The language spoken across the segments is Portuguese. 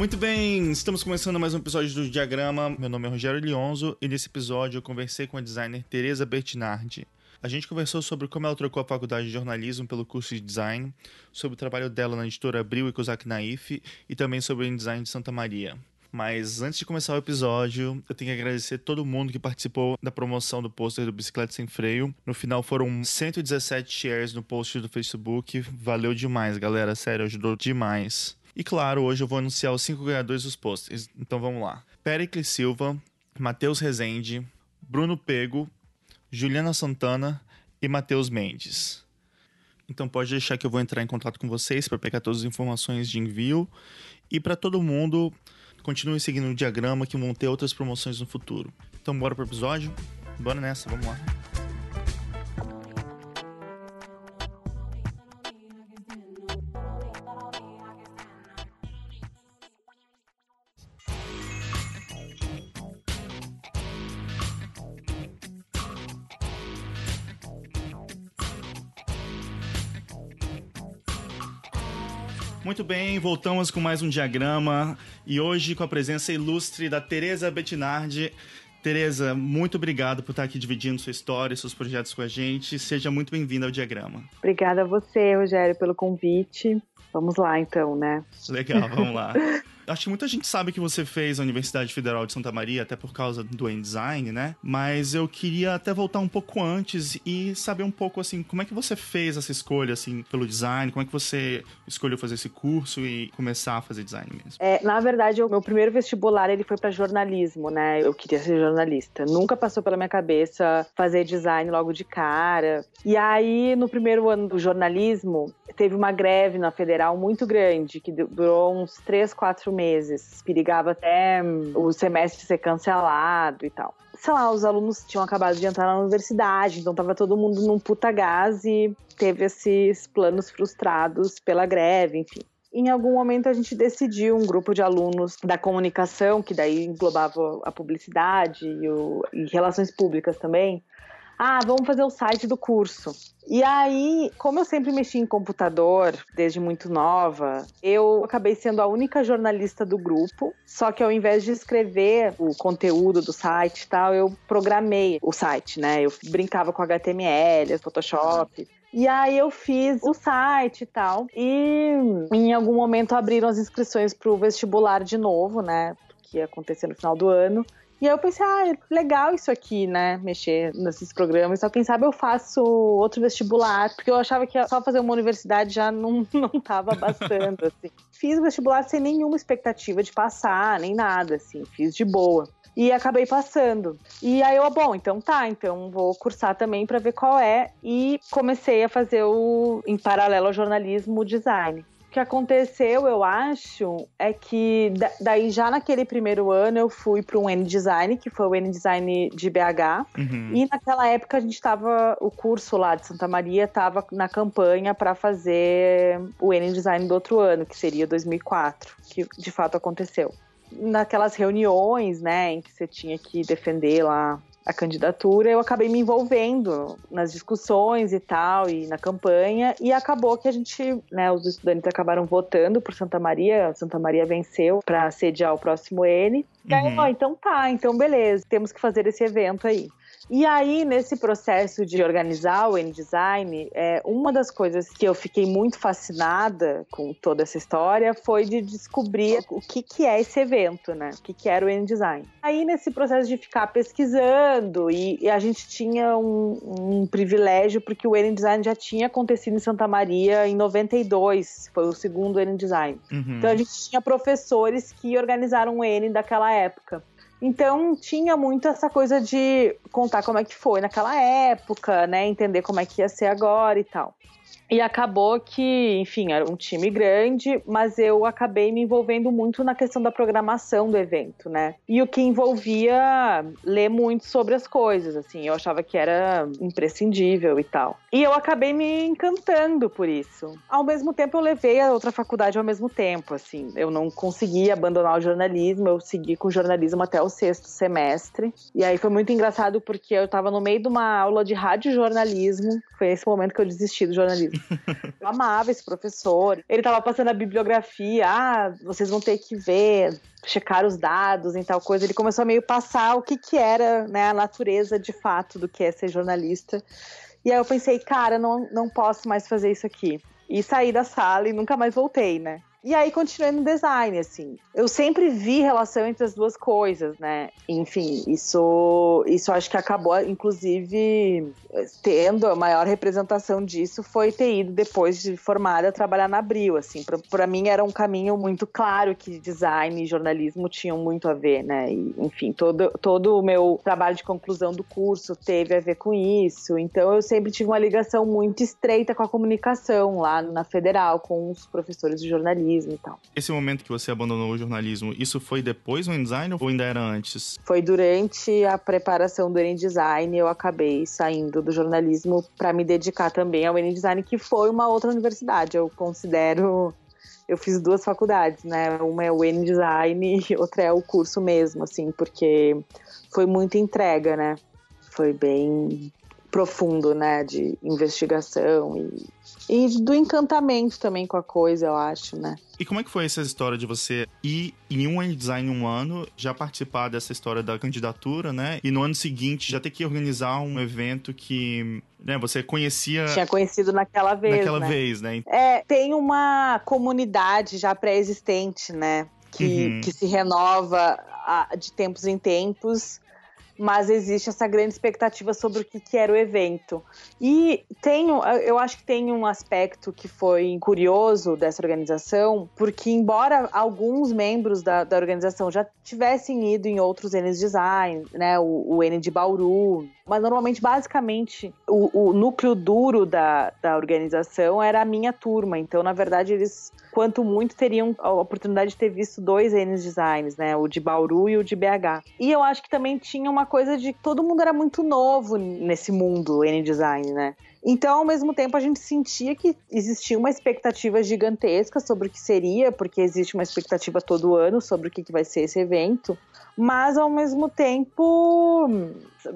Muito bem, estamos começando mais um episódio do Diagrama. Meu nome é Rogério Lionzo e nesse episódio eu conversei com a designer Teresa Bertinardi. A gente conversou sobre como ela trocou a faculdade de jornalismo pelo curso de design, sobre o trabalho dela na editora Abril e Kozak Naif e também sobre o design de Santa Maria. Mas antes de começar o episódio, eu tenho que agradecer todo mundo que participou da promoção do pôster do Bicicleta Sem Freio. No final foram 117 shares no post do Facebook. Valeu demais, galera. Sério, ajudou demais. E claro, hoje eu vou anunciar os cinco ganhadores dos posters. Então vamos lá. Pericles Silva, Matheus Rezende, Bruno Pego, Juliana Santana e Matheus Mendes. Então pode deixar que eu vou entrar em contato com vocês para pegar todas as informações de envio. E para todo mundo, continue seguindo o diagrama que vão ter outras promoções no futuro. Então bora pro episódio? Bora nessa, vamos lá. Muito bem, voltamos com mais um diagrama e hoje com a presença ilustre da Teresa Bettinardi. Teresa, muito obrigado por estar aqui dividindo sua história e seus projetos com a gente. Seja muito bem-vinda ao diagrama. Obrigada a você, Rogério, pelo convite. Vamos lá, então, né? Legal, vamos lá. Acho que muita gente sabe que você fez a Universidade Federal de Santa Maria, até por causa do InDesign, né? Mas eu queria até voltar um pouco antes e saber um pouco, assim, como é que você fez essa escolha, assim, pelo design? Como é que você escolheu fazer esse curso e começar a fazer design mesmo? É, na verdade, o meu primeiro vestibular, ele foi para jornalismo, né? Eu queria ser jornalista. Nunca passou pela minha cabeça fazer design logo de cara. E aí, no primeiro ano do jornalismo, teve uma greve na Federal muito grande, que durou uns três, quatro meses. Perigava até hum, o semestre ser cancelado e tal. Sei lá, os alunos tinham acabado de entrar na universidade, então tava todo mundo num puta gás e teve esses planos frustrados pela greve, enfim em algum momento a gente decidiu, um grupo de alunos da comunicação, que daí englobava a publicidade e, o, e relações públicas também, ah, vamos fazer o site do curso. E aí, como eu sempre mexi em computador desde muito nova, eu acabei sendo a única jornalista do grupo. Só que ao invés de escrever o conteúdo do site e tal, eu programei o site, né? Eu brincava com HTML, Photoshop. E aí eu fiz o site e tal. E em algum momento abriram as inscrições para o vestibular de novo, né? Que ia acontecer no final do ano. E aí eu pensei, ah, legal isso aqui, né? Mexer nesses programas. Só quem sabe eu faço outro vestibular, porque eu achava que só fazer uma universidade já não, não tava bastando, assim. Fiz o vestibular sem nenhuma expectativa de passar, nem nada, assim. Fiz de boa. E acabei passando. E aí eu, bom, então tá, então vou cursar também para ver qual é. E comecei a fazer o, em paralelo ao jornalismo, design. O que aconteceu, eu acho, é que daí já naquele primeiro ano eu fui para um N-Design, que foi o N-Design de BH. Uhum. E naquela época a gente estava, o curso lá de Santa Maria estava na campanha para fazer o N-Design do outro ano, que seria 2004, que de fato aconteceu. Naquelas reuniões, né, em que você tinha que defender lá a candidatura, eu acabei me envolvendo nas discussões e tal, e na campanha, e acabou que a gente, né, os estudantes acabaram votando por Santa Maria, Santa Maria venceu para sediar o próximo N. E aí, uhum. ó, então tá, então beleza, temos que fazer esse evento aí. E aí, nesse processo de organizar o N-Design, é, uma das coisas que eu fiquei muito fascinada com toda essa história foi de descobrir o que, que é esse evento, né? O que, que era o N-Design. Aí, nesse processo de ficar pesquisando, e, e a gente tinha um, um privilégio, porque o N-Design já tinha acontecido em Santa Maria em 92, foi o segundo N-Design. Uhum. Então, a gente tinha professores que organizaram o N daquela época. Então tinha muito essa coisa de contar como é que foi naquela época, né? Entender como é que ia ser agora e tal. E acabou que, enfim, era um time grande, mas eu acabei me envolvendo muito na questão da programação do evento, né? E o que envolvia ler muito sobre as coisas, assim, eu achava que era imprescindível e tal. E eu acabei me encantando por isso. Ao mesmo tempo, eu levei a outra faculdade ao mesmo tempo, assim, eu não consegui abandonar o jornalismo, eu segui com o jornalismo até o sexto semestre. E aí foi muito engraçado porque eu tava no meio de uma aula de rádio jornalismo, foi esse momento que eu desisti do jornalismo amava esse professor. Ele tava passando a bibliografia, ah, vocês vão ter que ver, checar os dados em tal coisa. Ele começou a meio passar o que que era, né, a natureza de fato do que é ser jornalista. E aí eu pensei, cara, não, não posso mais fazer isso aqui. E saí da sala e nunca mais voltei, né? E aí continuei no design, assim. Eu sempre vi relação entre as duas coisas, né? Enfim, isso, isso acho que acabou, inclusive, tendo a maior representação disso foi ter ido depois de formada trabalhar na Abril, assim. Para mim era um caminho muito claro que design e jornalismo tinham muito a ver, né? E, enfim, todo, todo o meu trabalho de conclusão do curso teve a ver com isso. Então eu sempre tive uma ligação muito estreita com a comunicação lá na Federal, com os professores de jornalismo jornalismo e tal. Esse momento que você abandonou o jornalismo, isso foi depois do InDesign ou ainda era antes? Foi durante a preparação do InDesign, eu acabei saindo do jornalismo para me dedicar também ao InDesign, que foi uma outra universidade. Eu considero eu fiz duas faculdades, né? Uma é o InDesign e outra é o curso mesmo, assim, porque foi muita entrega, né? Foi bem profundo, né? De investigação e e do encantamento também com a coisa, eu acho, né? E como é que foi essa história de você ir em um design um ano, já participar dessa história da candidatura, né? E no ano seguinte já ter que organizar um evento que né, você conhecia. Tinha conhecido naquela vez. Naquela né? vez, né? É, tem uma comunidade já pré-existente, né? Que, uhum. que se renova de tempos em tempos mas existe essa grande expectativa sobre o que, que era o evento. E tem, eu acho que tem um aspecto que foi curioso dessa organização, porque embora alguns membros da, da organização já tivessem ido em outros N's Design, né, o, o N de Bauru, mas normalmente, basicamente, o, o núcleo duro da, da organização era a minha turma. Então, na verdade, eles quanto muito teriam a oportunidade de ter visto dois N's designs, né? O de Bauru e o de BH. E eu acho que também tinha uma coisa de todo mundo era muito novo nesse mundo N design, né? Então, ao mesmo tempo, a gente sentia que existia uma expectativa gigantesca sobre o que seria, porque existe uma expectativa todo ano sobre o que vai ser esse evento mas ao mesmo tempo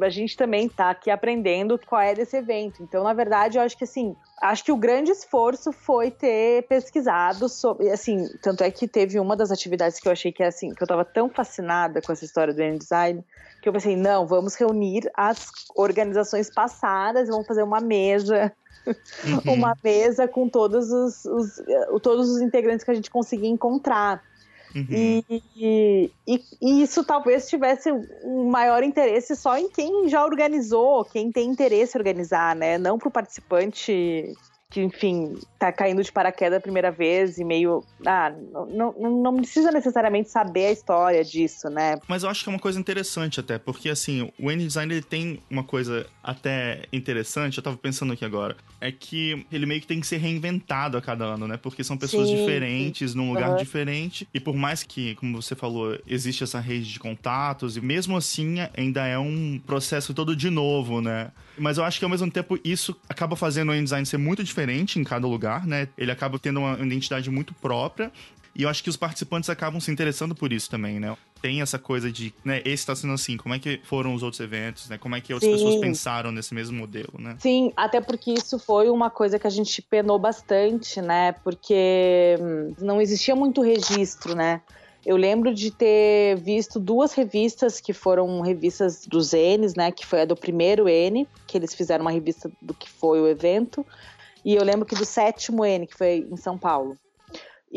a gente também está aqui aprendendo qual é desse evento. Então, na verdade, eu acho que assim, acho que o grande esforço foi ter pesquisado sobre, assim, tanto é que teve uma das atividades que eu achei que é assim, que eu estava tão fascinada com essa história do N-Design, que eu pensei, não, vamos reunir as organizações passadas, vamos fazer uma mesa Uhum. uma mesa com todos os, os, todos os integrantes que a gente conseguia encontrar. Uhum. E, e, e, isso talvez tivesse um maior interesse só em quem já organizou, quem tem interesse em organizar, né? Não para o participante que, enfim, tá caindo de paraquedas a primeira vez e meio. Ah, não, não, não precisa necessariamente saber a história disso, né? Mas eu acho que é uma coisa interessante até, porque assim, o N-Design ele tem uma coisa até interessante, eu tava pensando aqui agora, é que ele meio que tem que ser reinventado a cada ano, né? Porque são pessoas sim, diferentes, num lugar uhum. diferente, e por mais que, como você falou, existe essa rede de contatos, e mesmo assim ainda é um processo todo de novo, né? Mas eu acho que ao mesmo tempo isso acaba fazendo o N-Design ser muito diferente em cada lugar, né? Ele acaba tendo uma identidade muito própria. E eu acho que os participantes acabam se interessando por isso também, né? Tem essa coisa de, né, esse está sendo assim, como é que foram os outros eventos, né? Como é que outras Sim. pessoas pensaram nesse mesmo modelo, né? Sim, até porque isso foi uma coisa que a gente penou bastante, né? Porque hum, não existia muito registro, né? Eu lembro de ter visto duas revistas que foram revistas dos N's, né? Que foi a do primeiro N, que eles fizeram uma revista do que foi o evento. E eu lembro que do sétimo N, que foi em São Paulo.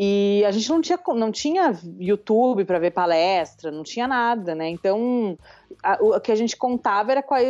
E a gente não tinha, não tinha YouTube para ver palestra, não tinha nada, né? Então, a, o que a gente contava era com a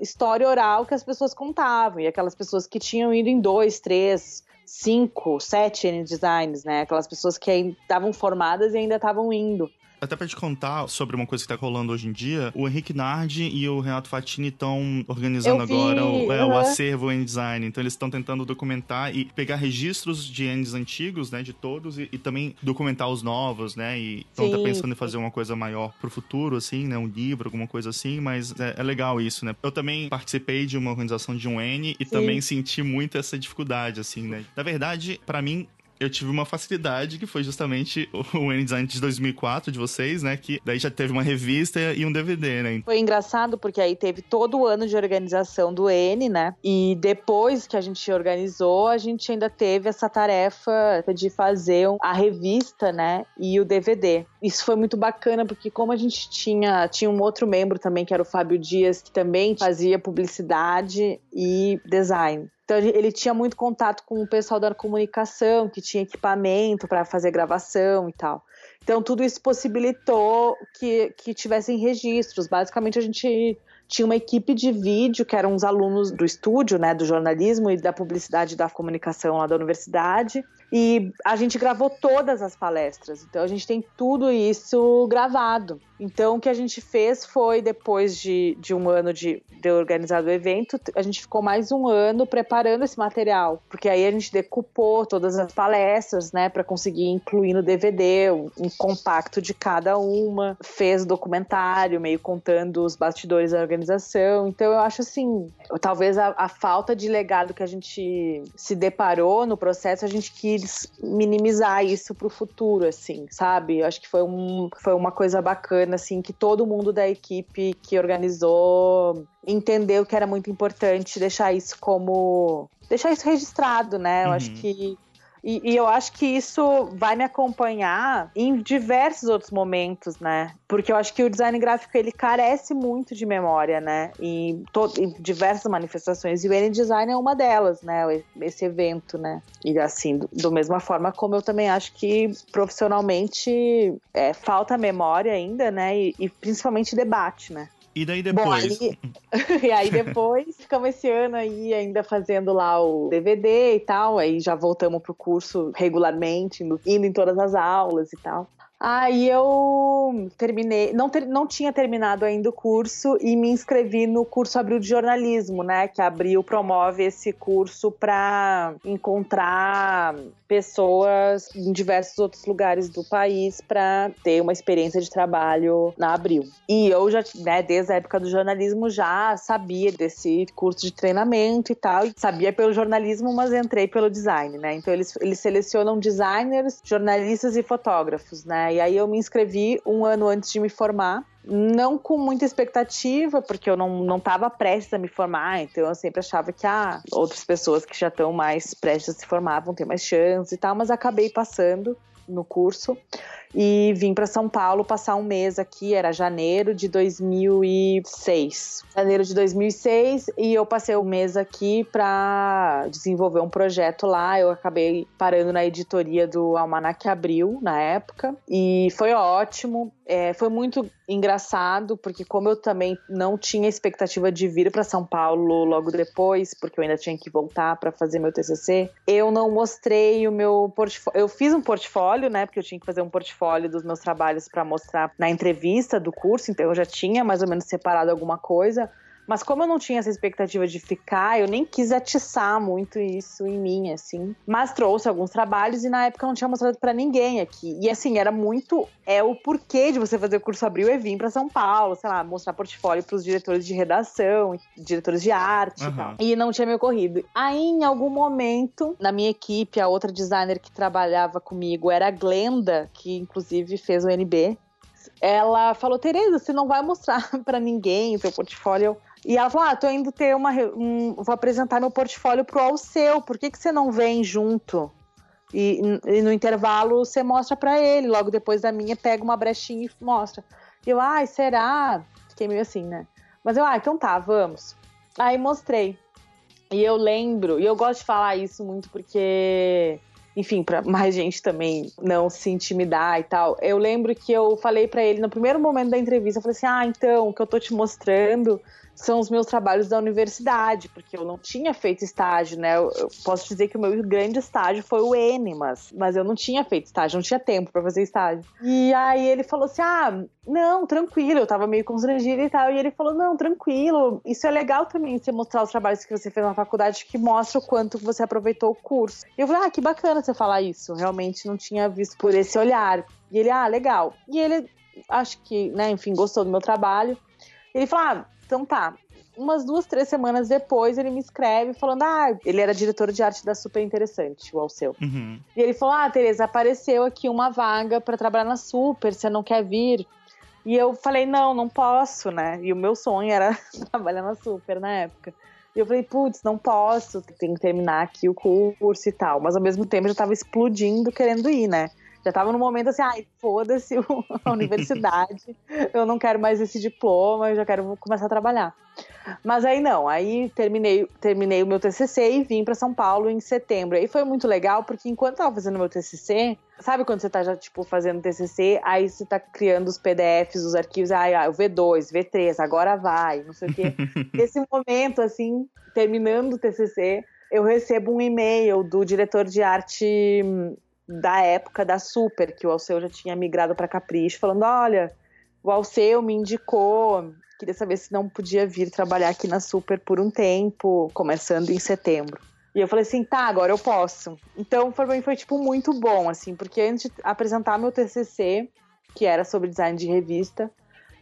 história oral que as pessoas contavam. E aquelas pessoas que tinham ido em dois, três, cinco, sete N designs, né? Aquelas pessoas que estavam formadas e ainda estavam indo. Até pra te contar sobre uma coisa que tá rolando hoje em dia, o Henrique Nardi e o Renato Fatini estão organizando agora o, é, uhum. o acervo em design. Então eles estão tentando documentar e pegar registros de Ends antigos, né, de todos, e, e também documentar os novos, né, e estão até pensando em fazer uma coisa maior pro futuro, assim, né, um livro, alguma coisa assim, mas é, é legal isso, né. Eu também participei de uma organização de um N e Sim. também senti muito essa dificuldade, assim, né. Na verdade, para mim, eu tive uma facilidade que foi justamente o N-Design de 2004 de vocês, né? Que daí já teve uma revista e um DVD, né? Foi engraçado porque aí teve todo o ano de organização do N, né? E depois que a gente organizou, a gente ainda teve essa tarefa de fazer a revista, né? E o DVD. Isso foi muito bacana porque como a gente tinha tinha um outro membro também que era o Fábio Dias que também fazia publicidade e design. Então ele tinha muito contato com o pessoal da comunicação, que tinha equipamento para fazer gravação e tal. Então tudo isso possibilitou que, que tivessem registros. Basicamente a gente tinha uma equipe de vídeo que eram os alunos do estúdio, né, do jornalismo e da publicidade da comunicação lá da universidade. E a gente gravou todas as palestras. Então a gente tem tudo isso gravado. Então, o que a gente fez foi, depois de, de um ano de, de organizado o evento, a gente ficou mais um ano preparando esse material, porque aí a gente decupou todas as palestras, né, para conseguir incluir no DVD um, um, compacto de cada uma, fez documentário, meio contando os bastidores da organização. Então, eu acho assim, talvez a, a falta de legado que a gente se deparou no processo, a gente quis minimizar isso para o futuro, assim, sabe? Eu acho que foi, um, foi uma coisa bacana assim, que todo mundo da equipe que organizou entendeu que era muito importante deixar isso como. deixar isso registrado, né? Eu uhum. acho que e, e, eu acho que isso vai me acompanhar em diversos outros momentos, né? Porque eu acho que o design gráfico ele carece muito de memória, né? Em, em diversas manifestações. E o N-Design é uma delas, né? Esse evento, né? E assim, do, do mesma forma como eu também acho que profissionalmente é, falta memória ainda, né? E, e principalmente debate, né? E daí depois? Bom, aí... e aí depois ficamos esse ano aí ainda fazendo lá o DVD e tal, aí já voltamos pro curso regularmente, indo, indo em todas as aulas e tal. Aí eu terminei, não, ter, não tinha terminado ainda o curso e me inscrevi no curso Abril de Jornalismo, né? Que Abril promove esse curso para encontrar pessoas em diversos outros lugares do país para ter uma experiência de trabalho na Abril. E eu já, né, desde a época do jornalismo, já sabia desse curso de treinamento e tal, e sabia pelo jornalismo, mas entrei pelo design, né? Então eles, eles selecionam designers, jornalistas e fotógrafos, né? E aí eu me inscrevi um ano antes de me formar não com muita expectativa, porque eu não, não tava prestes a me formar, então eu sempre achava que ah, outras pessoas que já estão mais prestes a se formar vão ter mais chance e tal, mas acabei passando no curso e vim para São Paulo passar um mês aqui, era janeiro de 2006. Janeiro de 2006 e eu passei um mês aqui para desenvolver um projeto lá. Eu acabei parando na editoria do Almanac Abril na época e foi ótimo. É, foi muito engraçado, porque como eu também não tinha expectativa de vir para São Paulo logo depois, porque eu ainda tinha que voltar para fazer meu TCC, eu não mostrei o meu portfólio. Eu fiz um portfólio, né, porque eu tinha que fazer um portfólio portfólio dos meus trabalhos para mostrar na entrevista do curso, então eu já tinha mais ou menos separado alguma coisa. Mas como eu não tinha essa expectativa de ficar, eu nem quis atiçar muito isso em mim, assim. Mas trouxe alguns trabalhos e na época eu não tinha mostrado para ninguém aqui. E assim, era muito é o porquê de você fazer o curso Abril é vir para São Paulo, sei lá, mostrar portfólio para os diretores de redação, diretores de arte uhum. e tal. E não tinha me ocorrido. Aí em algum momento, na minha equipe, a outra designer que trabalhava comigo era a Glenda, que inclusive fez o NB, ela falou: Tereza, você não vai mostrar para ninguém o seu portfólio. E ela falou: Ah, tô indo ter uma. Um, vou apresentar meu portfólio pro Alceu, por que, que você não vem junto? E, e no intervalo você mostra para ele, logo depois da minha, pega uma brechinha e mostra. E eu, ai, será? Fiquei meio assim, né? Mas eu, ah, então tá, vamos. Aí mostrei. E eu lembro, e eu gosto de falar isso muito porque enfim, para mais gente também não se intimidar e tal. Eu lembro que eu falei para ele no primeiro momento da entrevista, eu falei assim: "Ah, então, o que eu tô te mostrando são os meus trabalhos da universidade, porque eu não tinha feito estágio, né? Eu, eu posso dizer que o meu grande estágio foi o N, mas, mas eu não tinha feito estágio, não tinha tempo para fazer estágio. E aí ele falou assim: ah, não, tranquilo, eu tava meio constrangida e tal. E ele falou: não, tranquilo, isso é legal também, você mostrar os trabalhos que você fez na faculdade, que mostra o quanto você aproveitou o curso. E eu falei: ah, que bacana você falar isso, realmente não tinha visto por esse olhar. E ele, ah, legal. E ele, acho que, né, enfim, gostou do meu trabalho. Ele falou: ah, então tá, umas duas, três semanas depois, ele me escreve falando: Ah, ele era diretor de arte da Super Interessante, o Alceu. Uhum. E ele falou: Ah, Tereza, apareceu aqui uma vaga para trabalhar na Super, você não quer vir? E eu falei: Não, não posso, né? E o meu sonho era trabalhar na Super na época. E eu falei, putz, não posso, tenho que terminar aqui o curso e tal. Mas ao mesmo tempo eu já tava explodindo querendo ir, né? Já tava no momento assim, ai, foda-se a universidade, eu não quero mais esse diploma, eu já quero começar a trabalhar. Mas aí não, aí terminei, terminei o meu TCC e vim para São Paulo em setembro. E foi muito legal porque enquanto eu tava fazendo meu TCC, sabe quando você tá já tipo fazendo TCC, aí você tá criando os PDFs, os arquivos, ai, ai, o V2, V3, agora vai, não sei o quê. Nesse momento assim, terminando o TCC, eu recebo um e-mail do diretor de arte da época da Super, que o Alceu já tinha migrado para Capricho, falando: olha, o Alceu me indicou, queria saber se não podia vir trabalhar aqui na Super por um tempo, começando em setembro. E eu falei assim, tá, agora eu posso. Então, para mim foi, tipo, muito bom, assim, porque antes de apresentar meu TCC, que era sobre design de revista,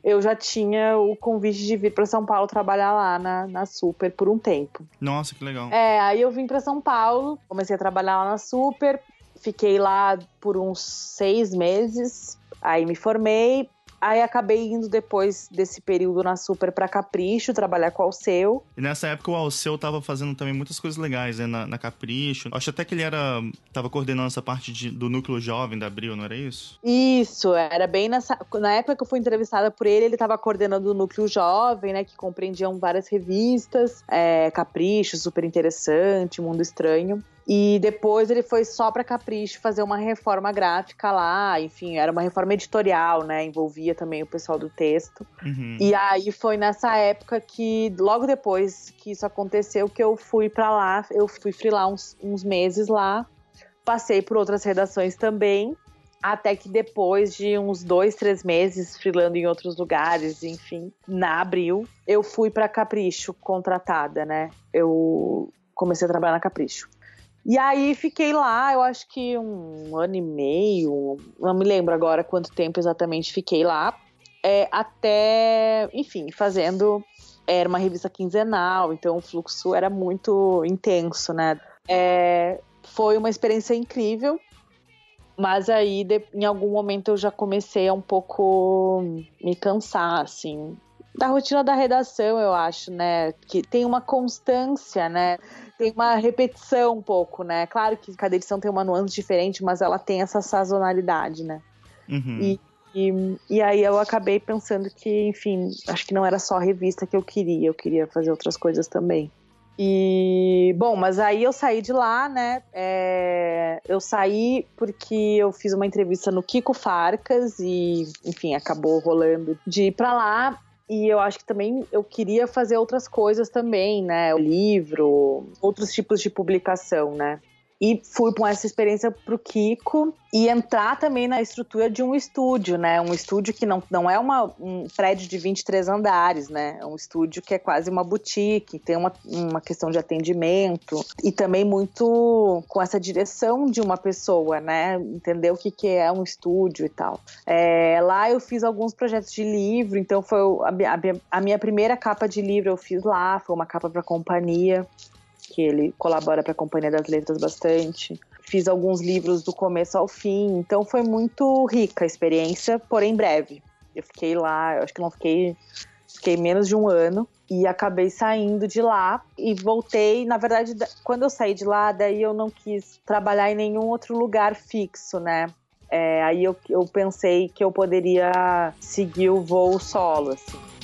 eu já tinha o convite de vir para São Paulo trabalhar lá na, na Super por um tempo. Nossa, que legal. É, aí eu vim para São Paulo, comecei a trabalhar lá na Super, Fiquei lá por uns seis meses, aí me formei, Aí acabei indo depois desse período na Super para Capricho, trabalhar com o Alceu. E nessa época o Alceu tava fazendo também muitas coisas legais, né? Na, na Capricho. Acho até que ele era. tava coordenando essa parte de, do núcleo jovem da Abril, não era isso? Isso, era bem nessa. Na época que eu fui entrevistada por ele, ele tava coordenando o núcleo jovem, né? Que compreendiam várias revistas. É, Capricho, super interessante, Mundo Estranho. E depois ele foi só para Capricho fazer uma reforma gráfica lá, enfim, era uma reforma editorial, né? Envolvia também o pessoal do texto. Uhum. E aí foi nessa época que, logo depois que isso aconteceu, que eu fui para lá, eu fui frilar uns, uns meses lá, passei por outras redações também, até que depois de uns dois, três meses frilando em outros lugares, enfim, na Abril, eu fui para Capricho contratada, né? Eu comecei a trabalhar na Capricho. E aí fiquei lá, eu acho que um ano e meio, não me lembro agora quanto tempo exatamente fiquei lá, é, até, enfim, fazendo. Era uma revista quinzenal, então o fluxo era muito intenso, né? É, foi uma experiência incrível, mas aí de, em algum momento eu já comecei a um pouco me cansar, assim, da rotina da redação, eu acho, né? Que tem uma constância, né? tem uma repetição um pouco, né? Claro que cada edição tem uma nuance diferente, mas ela tem essa sazonalidade, né? Uhum. E, e, e, aí eu acabei pensando que, enfim, acho que não era só a revista que eu queria, eu queria fazer outras coisas também. E, bom, mas aí eu saí de lá, né? É, eu saí porque eu fiz uma entrevista no Kiko Farcas e, enfim, acabou rolando de ir pra lá. E eu acho que também eu queria fazer outras coisas também, né? Livro, outros tipos de publicação, né? E fui com essa experiência pro Kiko e entrar também na estrutura de um estúdio, né? Um estúdio que não, não é uma, um prédio de 23 andares, né? É um estúdio que é quase uma boutique, tem uma, uma questão de atendimento e também muito com essa direção de uma pessoa, né? Entender o que, que é um estúdio e tal. É, lá eu fiz alguns projetos de livro, então foi a, a, a minha primeira capa de livro eu fiz lá, foi uma capa para companhia que ele colabora para a Companhia das Letras bastante. Fiz alguns livros do começo ao fim, então foi muito rica a experiência, porém breve. Eu fiquei lá, eu acho que não fiquei, fiquei menos de um ano e acabei saindo de lá e voltei. Na verdade, quando eu saí de lá, daí eu não quis trabalhar em nenhum outro lugar fixo, né? É, aí eu, eu pensei que eu poderia seguir o voo solo, assim.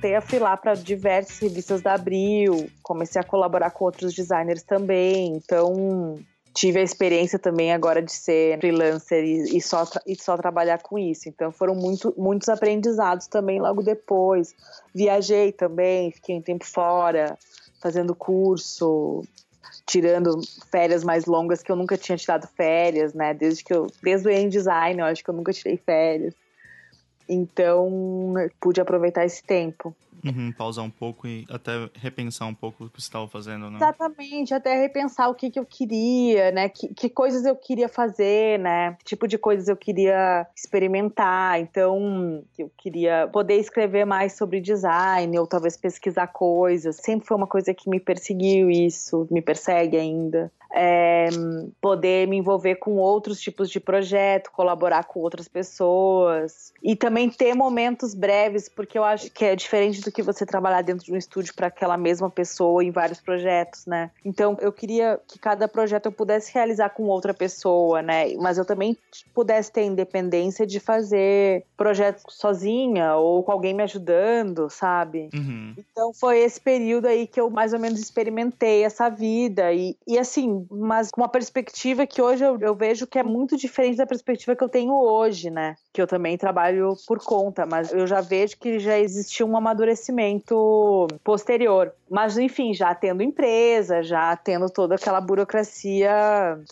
Voltei a filar para diversas revistas da Abril, comecei a colaborar com outros designers também, então tive a experiência também agora de ser freelancer e, e, só, e só trabalhar com isso. Então foram muito, muitos aprendizados também logo depois. Viajei também, fiquei um tempo fora, fazendo curso, tirando férias mais longas que eu nunca tinha tirado férias, né? Desde que eu, desde o design, eu acho que eu nunca tirei férias. Então, pude aproveitar esse tempo. Uhum, pausar um pouco e até repensar um pouco o que você estava fazendo, né? Exatamente, até repensar o que, que eu queria, né? Que, que coisas eu queria fazer, né? Que tipo de coisas eu queria experimentar. Então, eu queria poder escrever mais sobre design, ou talvez pesquisar coisas. Sempre foi uma coisa que me perseguiu isso, me persegue ainda é, poder me envolver com outros tipos de projeto, colaborar com outras pessoas e também ter momentos breves, porque eu acho que é diferente do que você trabalhar dentro de um estúdio para aquela mesma pessoa em vários projetos, né? Então eu queria que cada projeto eu pudesse realizar com outra pessoa, né? Mas eu também pudesse ter independência de fazer projetos sozinha ou com alguém me ajudando, sabe? Uhum. Então foi esse período aí que eu mais ou menos experimentei essa vida e, e assim mas com uma perspectiva que hoje eu, eu, vejo que é muito diferente da perspectiva que eu tenho hoje, né? Que eu também trabalho por conta, mas eu já vejo que já existiu um amadurecimento posterior. Mas, enfim, já tendo empresa, já tendo toda aquela burocracia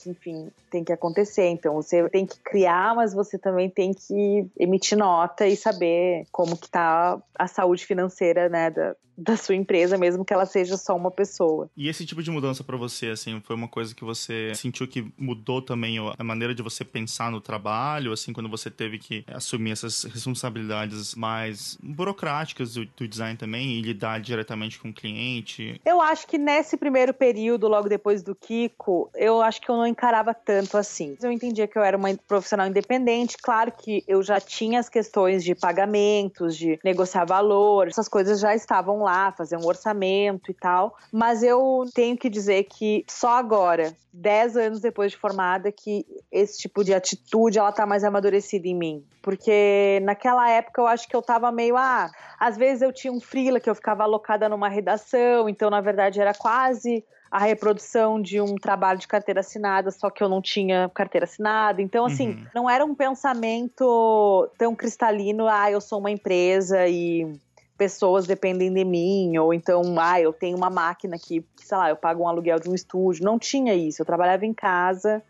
que, enfim, tem que acontecer. Então, você tem que criar, mas você também tem que emitir nota e saber como que tá a saúde financeira, né, da, da sua empresa, mesmo que ela seja só uma pessoa. E esse tipo de mudança para você, assim, foi uma coisa que você sentiu que mudou também a maneira de você pensar no trabalho, assim, quando você teve que assumir essas responsabilidades mais burocráticas do, do design também e lidar diretamente com o cliente? Eu acho que nesse primeiro período, logo depois do Kiko, eu acho que eu não encarava tanto assim. Eu entendia que eu era uma profissional independente, claro que eu já tinha as questões de pagamentos, de negociar valor, essas coisas já estavam lá fazer um orçamento e tal. Mas eu tenho que dizer que só agora, dez anos depois de formada, que esse tipo de atitude ela tá mais amadurecida em mim. Porque naquela época eu acho que eu tava meio, ah, às vezes eu tinha um freela que eu ficava alocada numa redação, então na verdade era quase a reprodução de um trabalho de carteira assinada, só que eu não tinha carteira assinada. Então, assim, uhum. não era um pensamento tão cristalino, ah, eu sou uma empresa e pessoas dependem de mim, ou então, ah, eu tenho uma máquina que, sei lá, eu pago um aluguel de um estúdio. Não tinha isso, eu trabalhava em casa.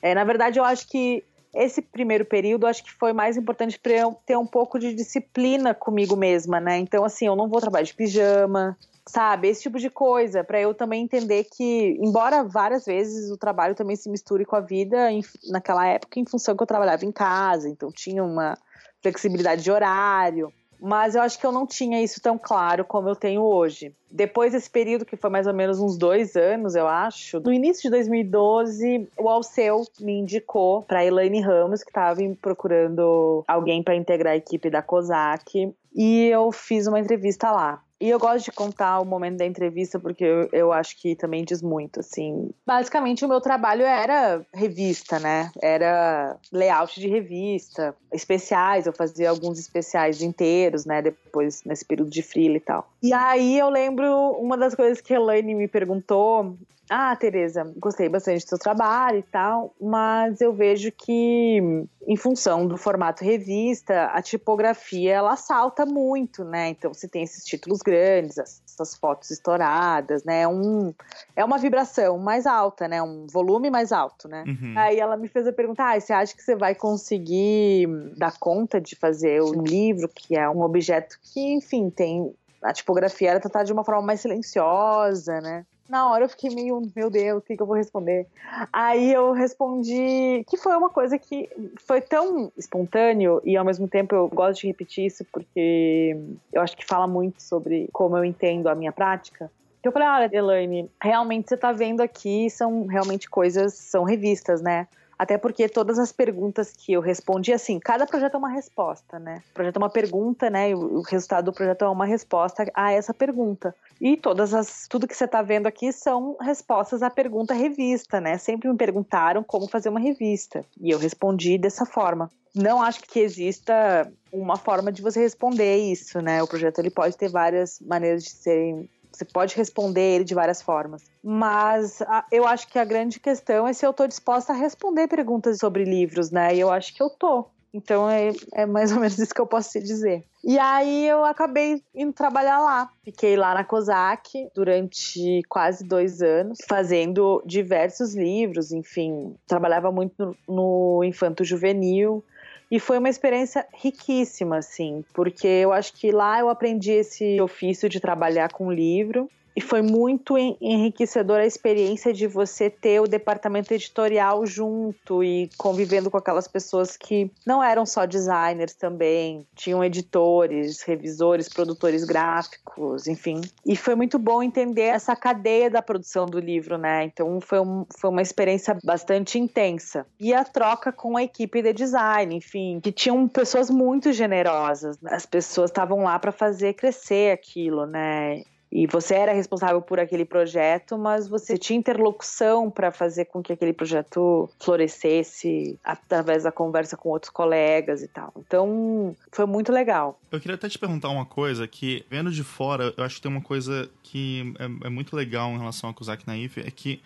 É, na verdade, eu acho que esse primeiro período acho que foi mais importante para eu ter um pouco de disciplina comigo mesma, né? Então, assim, eu não vou trabalhar de pijama, sabe? Esse tipo de coisa, para eu também entender que, embora várias vezes o trabalho também se misture com a vida, em, naquela época, em função que eu trabalhava em casa, então tinha uma flexibilidade de horário mas eu acho que eu não tinha isso tão claro como eu tenho hoje. Depois desse período, que foi mais ou menos uns dois anos, eu acho, no início de 2012, o Alceu me indicou para Elaine Ramos, que estava procurando alguém para integrar a equipe da COSAC, e eu fiz uma entrevista lá. E eu gosto de contar o momento da entrevista porque eu, eu, acho que também diz muito, assim. Basicamente, o meu trabalho era revista, né? Era layout de revista, especiais, eu fazia alguns especiais inteiros, né? Depois, nesse período de freela e tal. E aí eu lembro uma das coisas que a Elaine me perguntou ah, Tereza, gostei bastante do seu trabalho e tal, mas eu vejo que, em função do formato revista, a tipografia ela salta muito, né? Então você tem esses títulos grandes, essas fotos estouradas, né? Um, é uma vibração mais alta, né? Um volume mais alto, né? Uhum. Aí ela me fez a pergunta: ah, você acha que você vai conseguir dar conta de fazer um livro que é um objeto que, enfim, tem a tipografia era tratada de uma forma mais silenciosa, né? Na hora eu fiquei meio, meu Deus, o que, que eu vou responder? Aí eu respondi que foi uma coisa que foi tão espontâneo e ao mesmo tempo eu gosto de repetir isso porque eu acho que fala muito sobre como eu entendo a minha prática. Eu falei, olha, Elaine, realmente você tá vendo aqui são realmente coisas, são revistas, né? Até porque todas as perguntas que eu respondi, assim, cada projeto é uma resposta, né? O projeto é uma pergunta, né? E o resultado do projeto é uma resposta a essa pergunta. E todas as. Tudo que você está vendo aqui são respostas à pergunta revista, né? Sempre me perguntaram como fazer uma revista. E eu respondi dessa forma. Não acho que exista uma forma de você responder isso, né? O projeto ele pode ter várias maneiras de serem você pode responder ele de várias formas. Mas a, eu acho que a grande questão é se eu estou disposta a responder perguntas sobre livros, né? E eu acho que eu tô. Então é, é, mais ou menos isso que eu posso te dizer. E aí eu acabei indo trabalhar lá. Fiquei lá na COSAC durante quase dois anos, fazendo diversos livros, enfim. Trabalhava muito no, no infanto juvenil E foi uma experiência riquíssima, assim, porque eu acho que lá eu aprendi esse ofício de trabalhar com livro e foi muito enriquecedora a experiência de você ter o departamento editorial junto e convivendo com aquelas pessoas que não eram só designers também, tinham editores, revisores, produtores gráficos, enfim. E foi muito bom entender essa cadeia da produção do livro, né? Então foi, um, foi uma experiência bastante intensa. E a troca com a equipe de design, enfim, que tinham pessoas muito generosas. As pessoas estavam lá para fazer crescer aquilo, né? E você era responsável por aquele projeto, mas você tinha interlocução para fazer com que aquele projeto florescesse através da conversa com outros colegas e tal. Então, foi muito legal. Eu queria até te perguntar uma coisa que, vendo de fora, eu acho que tem uma coisa que é, é muito legal em relação ao Kozak Naif, é que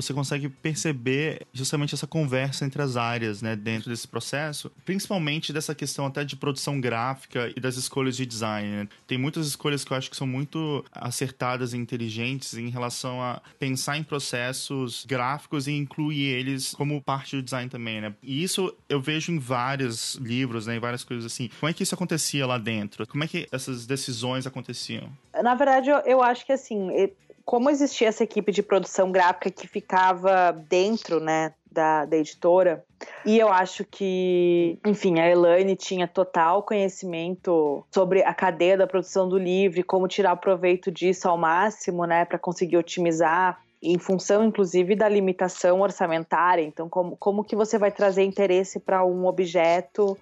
você consegue perceber justamente essa conversa entre as áreas, né, dentro desse processo, principalmente dessa questão até de produção gráfica e das escolhas de design. Né? Tem muitas escolhas que eu acho que são muito acertadas e inteligentes em relação a pensar em processos gráficos e incluir eles como parte do design também, né? E isso eu vejo em vários livros, né, em várias coisas assim. Como é que isso acontecia lá dentro? Como é que essas decisões aconteciam? Na verdade, eu, eu acho que assim, como existia essa equipe de produção gráfica que ficava dentro, né, da, da editora, e eu acho que, enfim, a Elaine tinha total conhecimento sobre a cadeia da produção do livro como tirar proveito disso ao máximo, né, para conseguir otimizar em função, inclusive, da limitação orçamentária. Então, como, como que você vai trazer interesse para um objeto,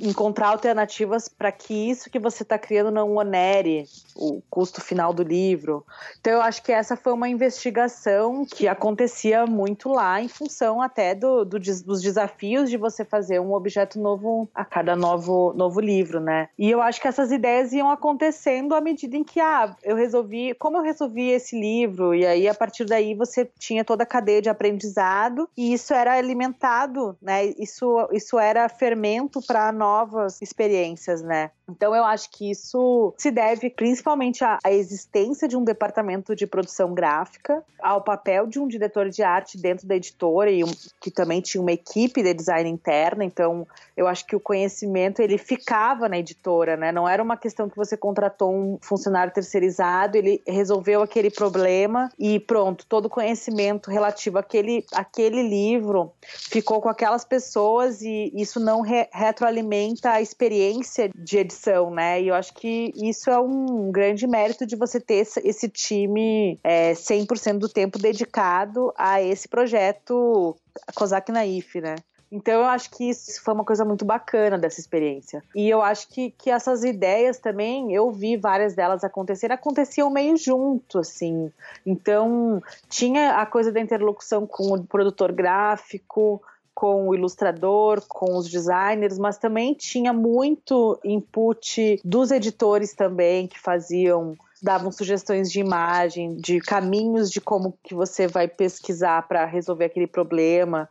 encontrar alternativas para que isso que você está criando não onere o custo final do livro. Então, eu acho que essa foi uma investigação que acontecia muito lá, em função até do, do dos desafios de você fazer um objeto novo a cada novo, novo livro, né? E eu acho que essas ideias iam acontecendo à medida em que, ah, eu resolvi, como eu resolvi esse livro, e aí a partir da daí você tinha toda a cadeia de aprendizado e isso era alimentado, né? Isso, isso era fermento para novas experiências, né? Então eu acho que isso se deve principalmente à, à, existência de um departamento de produção gráfica, ao papel de um diretor de arte dentro da editora e um, que também tinha uma equipe de design interna. Então eu acho que o conhecimento ele ficava na editora, né? Não era uma questão que você contratou um funcionário terceirizado, ele resolveu aquele problema e pronto, todo o conhecimento relativo àquele, àquele livro ficou com aquelas pessoas e isso não re retroalimenta a experiência de edição né? E eu acho que isso é um grande mérito de você ter esse time é, 100% do tempo dedicado a esse projeto Kozak Naif, né? Então eu acho que isso foi uma coisa muito bacana dessa experiência. E eu acho que, que essas ideias também, eu vi várias delas acontecerem, aconteciam meio junto, assim. Então tinha a coisa da interlocução com o produtor gráfico, com o ilustrador, com os designers, mas também tinha muito input dos editores também que faziam davam sugestões de imagem, de caminhos de como que você vai pesquisar para resolver aquele problema.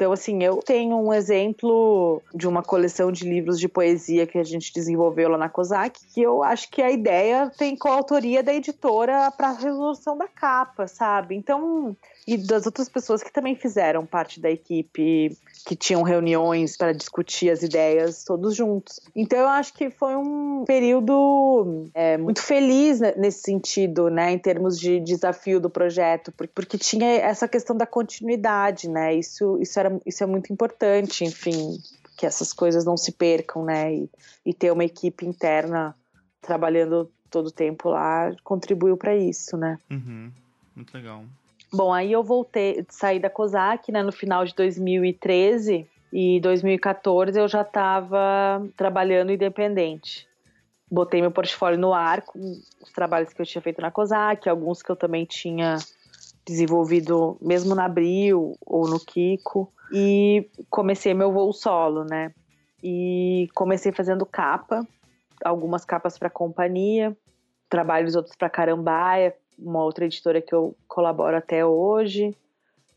Então, assim, eu tenho um exemplo de uma coleção de livros de poesia que a gente desenvolveu lá na COSAC, que eu acho que a ideia tem coautoria da editora para a resolução da capa, sabe? Então, e das outras pessoas que também fizeram parte da equipe, que tinham reuniões para discutir as ideias todos juntos. Então eu acho que foi um período é, muito feliz nesse sentido, né, em termos de desafio do projeto, porque tinha essa questão da continuidade, né? Isso, isso, era, isso é muito importante, enfim, que essas coisas não se percam, né? E, e ter uma equipe interna trabalhando todo o tempo lá contribuiu para isso, né? Uhum. Muito legal. Bom, aí eu voltei, saí da COSAC, né, no final de 2013 e 2014 eu já estava trabalhando independente. Botei meu portfólio no ar com os trabalhos que eu tinha feito na COSAC, alguns que eu também tinha desenvolvido mesmo na Abril ou no Kiko e comecei meu voo solo, né? E comecei fazendo capa, algumas capas para companhia, trabalhos outros para Carambaia, uma outra editora que eu colaboro até hoje.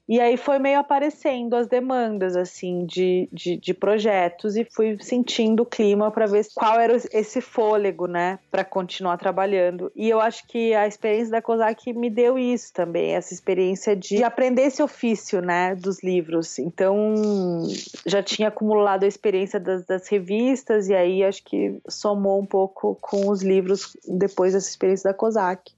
E aí foi meio aparecendo as demandas, assim, de, de, de projetos e fui sentindo o clima para ver qual era esse fôlego, né, para continuar trabalhando. E eu acho que a experiência da COSAC me deu isso também, essa experiência de aprender esse ofício, né, dos livros. Então, já tinha acumulado a experiência das, das revistas e aí acho que somou um pouco com os livros depois dessa experiência da COSAC.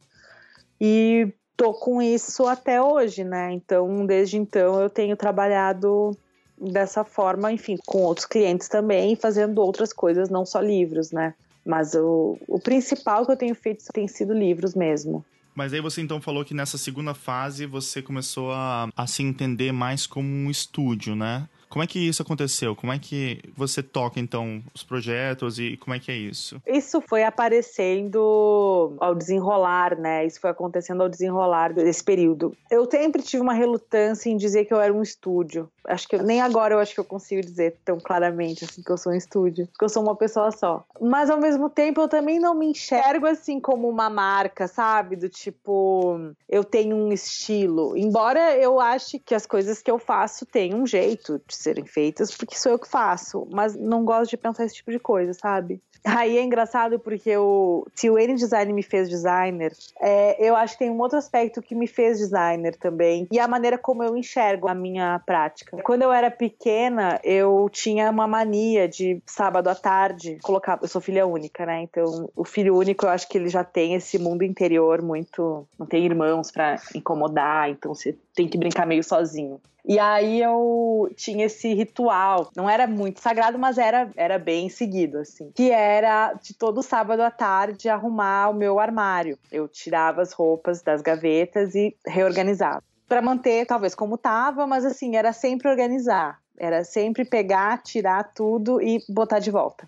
E tô com isso até hoje, né? Então, desde então, eu tenho trabalhado dessa forma, enfim, com outros clientes também, fazendo outras coisas, não só livros, né? Mas o, o principal que eu tenho feito tem sido livros mesmo. Mas aí você então falou que nessa segunda fase você começou a, a se entender mais como um estúdio, né? Como é que isso aconteceu? Como é que você toca, então, os projetos e como é que é isso? Isso foi aparecendo ao desenrolar, né? Isso foi acontecendo ao desenrolar desse período. Eu sempre tive uma relutância em dizer que eu era um estúdio. Acho que eu, nem agora eu acho que eu consigo dizer tão claramente assim que eu sou um estúdio, porque eu sou uma pessoa só. Mas ao mesmo tempo eu também não me enxergo assim como uma marca, sabe? Do tipo, eu tenho um estilo. Embora eu ache que as coisas que eu faço têm um jeito de serem feitas, porque sou eu que faço, mas não gosto de pensar esse tipo de coisa, sabe? Aí é engraçado porque o, se o N-Design me fez designer, é, eu acho que tem um outro aspecto que me fez designer também, e a maneira como eu enxergo a minha prática. Quando eu era pequena, eu tinha uma mania de sábado à tarde colocar. Eu sou filha única, né? Então, o filho único, eu acho que ele já tem esse mundo interior muito. Não tem irmãos para incomodar, então você tem que brincar meio sozinho. E aí eu tinha esse ritual, não era muito sagrado, mas era, era bem seguido, assim. Que era de todo sábado à tarde arrumar o meu armário. Eu tirava as roupas das gavetas e reorganizava. Para manter, talvez como tava, mas assim, era sempre organizar. Era sempre pegar, tirar tudo e botar de volta.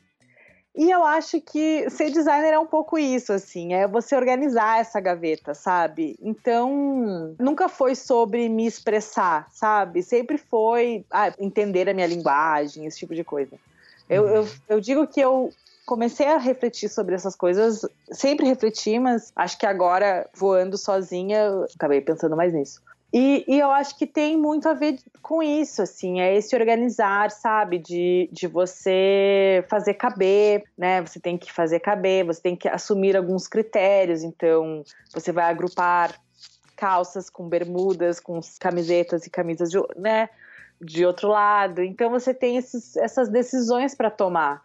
E eu acho que ser designer é um pouco isso, assim, é você organizar essa gaveta, sabe? Então, nunca foi sobre me expressar, sabe? Sempre foi ah, entender a minha linguagem, esse tipo de coisa. Eu, eu, eu digo que eu comecei a refletir sobre essas coisas, sempre refleti, mas acho que agora, voando sozinha, acabei pensando mais nisso. E, e, eu acho que tem muito a ver com isso, assim, é esse organizar, sabe? De, de você fazer caber, né? Você tem que fazer caber, você tem que assumir alguns critérios, então você vai agrupar calças com bermudas, com camisetas e camisas de, né? de outro lado. Então você tem esses, essas decisões para tomar.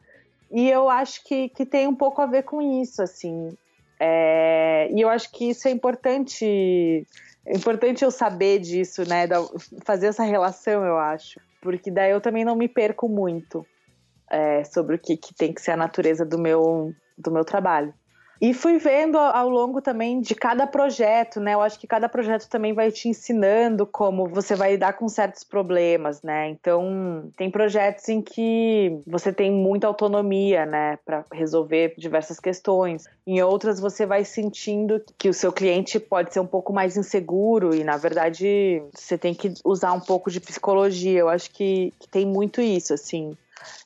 E eu acho que, que tem um pouco a ver com isso, assim. É, e eu acho que isso é importante é importante eu saber disso, né? fazer essa relação, eu acho. Porque daí eu também não me perco muito é, sobre o que, que tem que ser a natureza do meu, do meu trabalho. E fui vendo ao longo também de cada projeto, né? Eu acho que cada projeto também vai te ensinando como você vai lidar com certos problemas, né? Então, tem projetos em que você tem muita autonomia, né, para resolver diversas questões. Em outras, você vai sentindo que o seu cliente pode ser um pouco mais inseguro e, na verdade, você tem que usar um pouco de psicologia. Eu acho que, que tem muito isso, assim.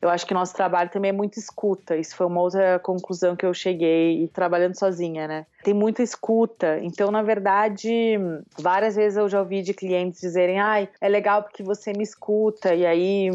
Eu acho que nosso trabalho também é muito escuta. Isso foi uma outra conclusão que eu cheguei trabalhando sozinha, né? Tem muita escuta. Então, na verdade, várias vezes eu já ouvi de clientes dizerem: ai, é legal porque você me escuta. E aí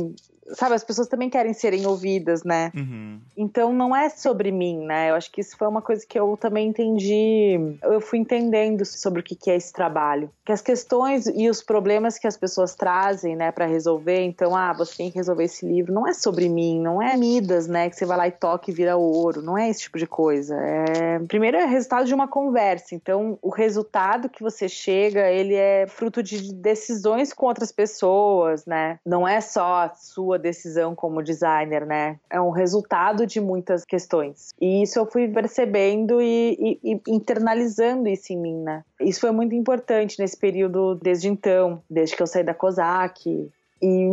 sabe, as pessoas também querem serem ouvidas, né? Uhum. Então não é sobre mim, né? Eu acho que isso foi uma coisa que eu também entendi. Eu fui entendendo sobre o que é esse trabalho. Que as questões e os problemas que as pessoas trazem, né, para resolver. Então, ah, você tem que resolver esse livro. Não é sobre mim, não é Midas, né? Que você vai lá e toca e vira ouro. Não é esse tipo de coisa. É... Primeiro é resultado de uma conversa. Então, o resultado que você chega, ele é fruto de decisões com outras pessoas, né? Não é só a sua decisão como designer, né? É um resultado de muitas questões. E isso eu fui percebendo e, e, e internalizando isso em mim, né? Isso foi muito importante nesse período desde então, desde que eu saí da COSAC. E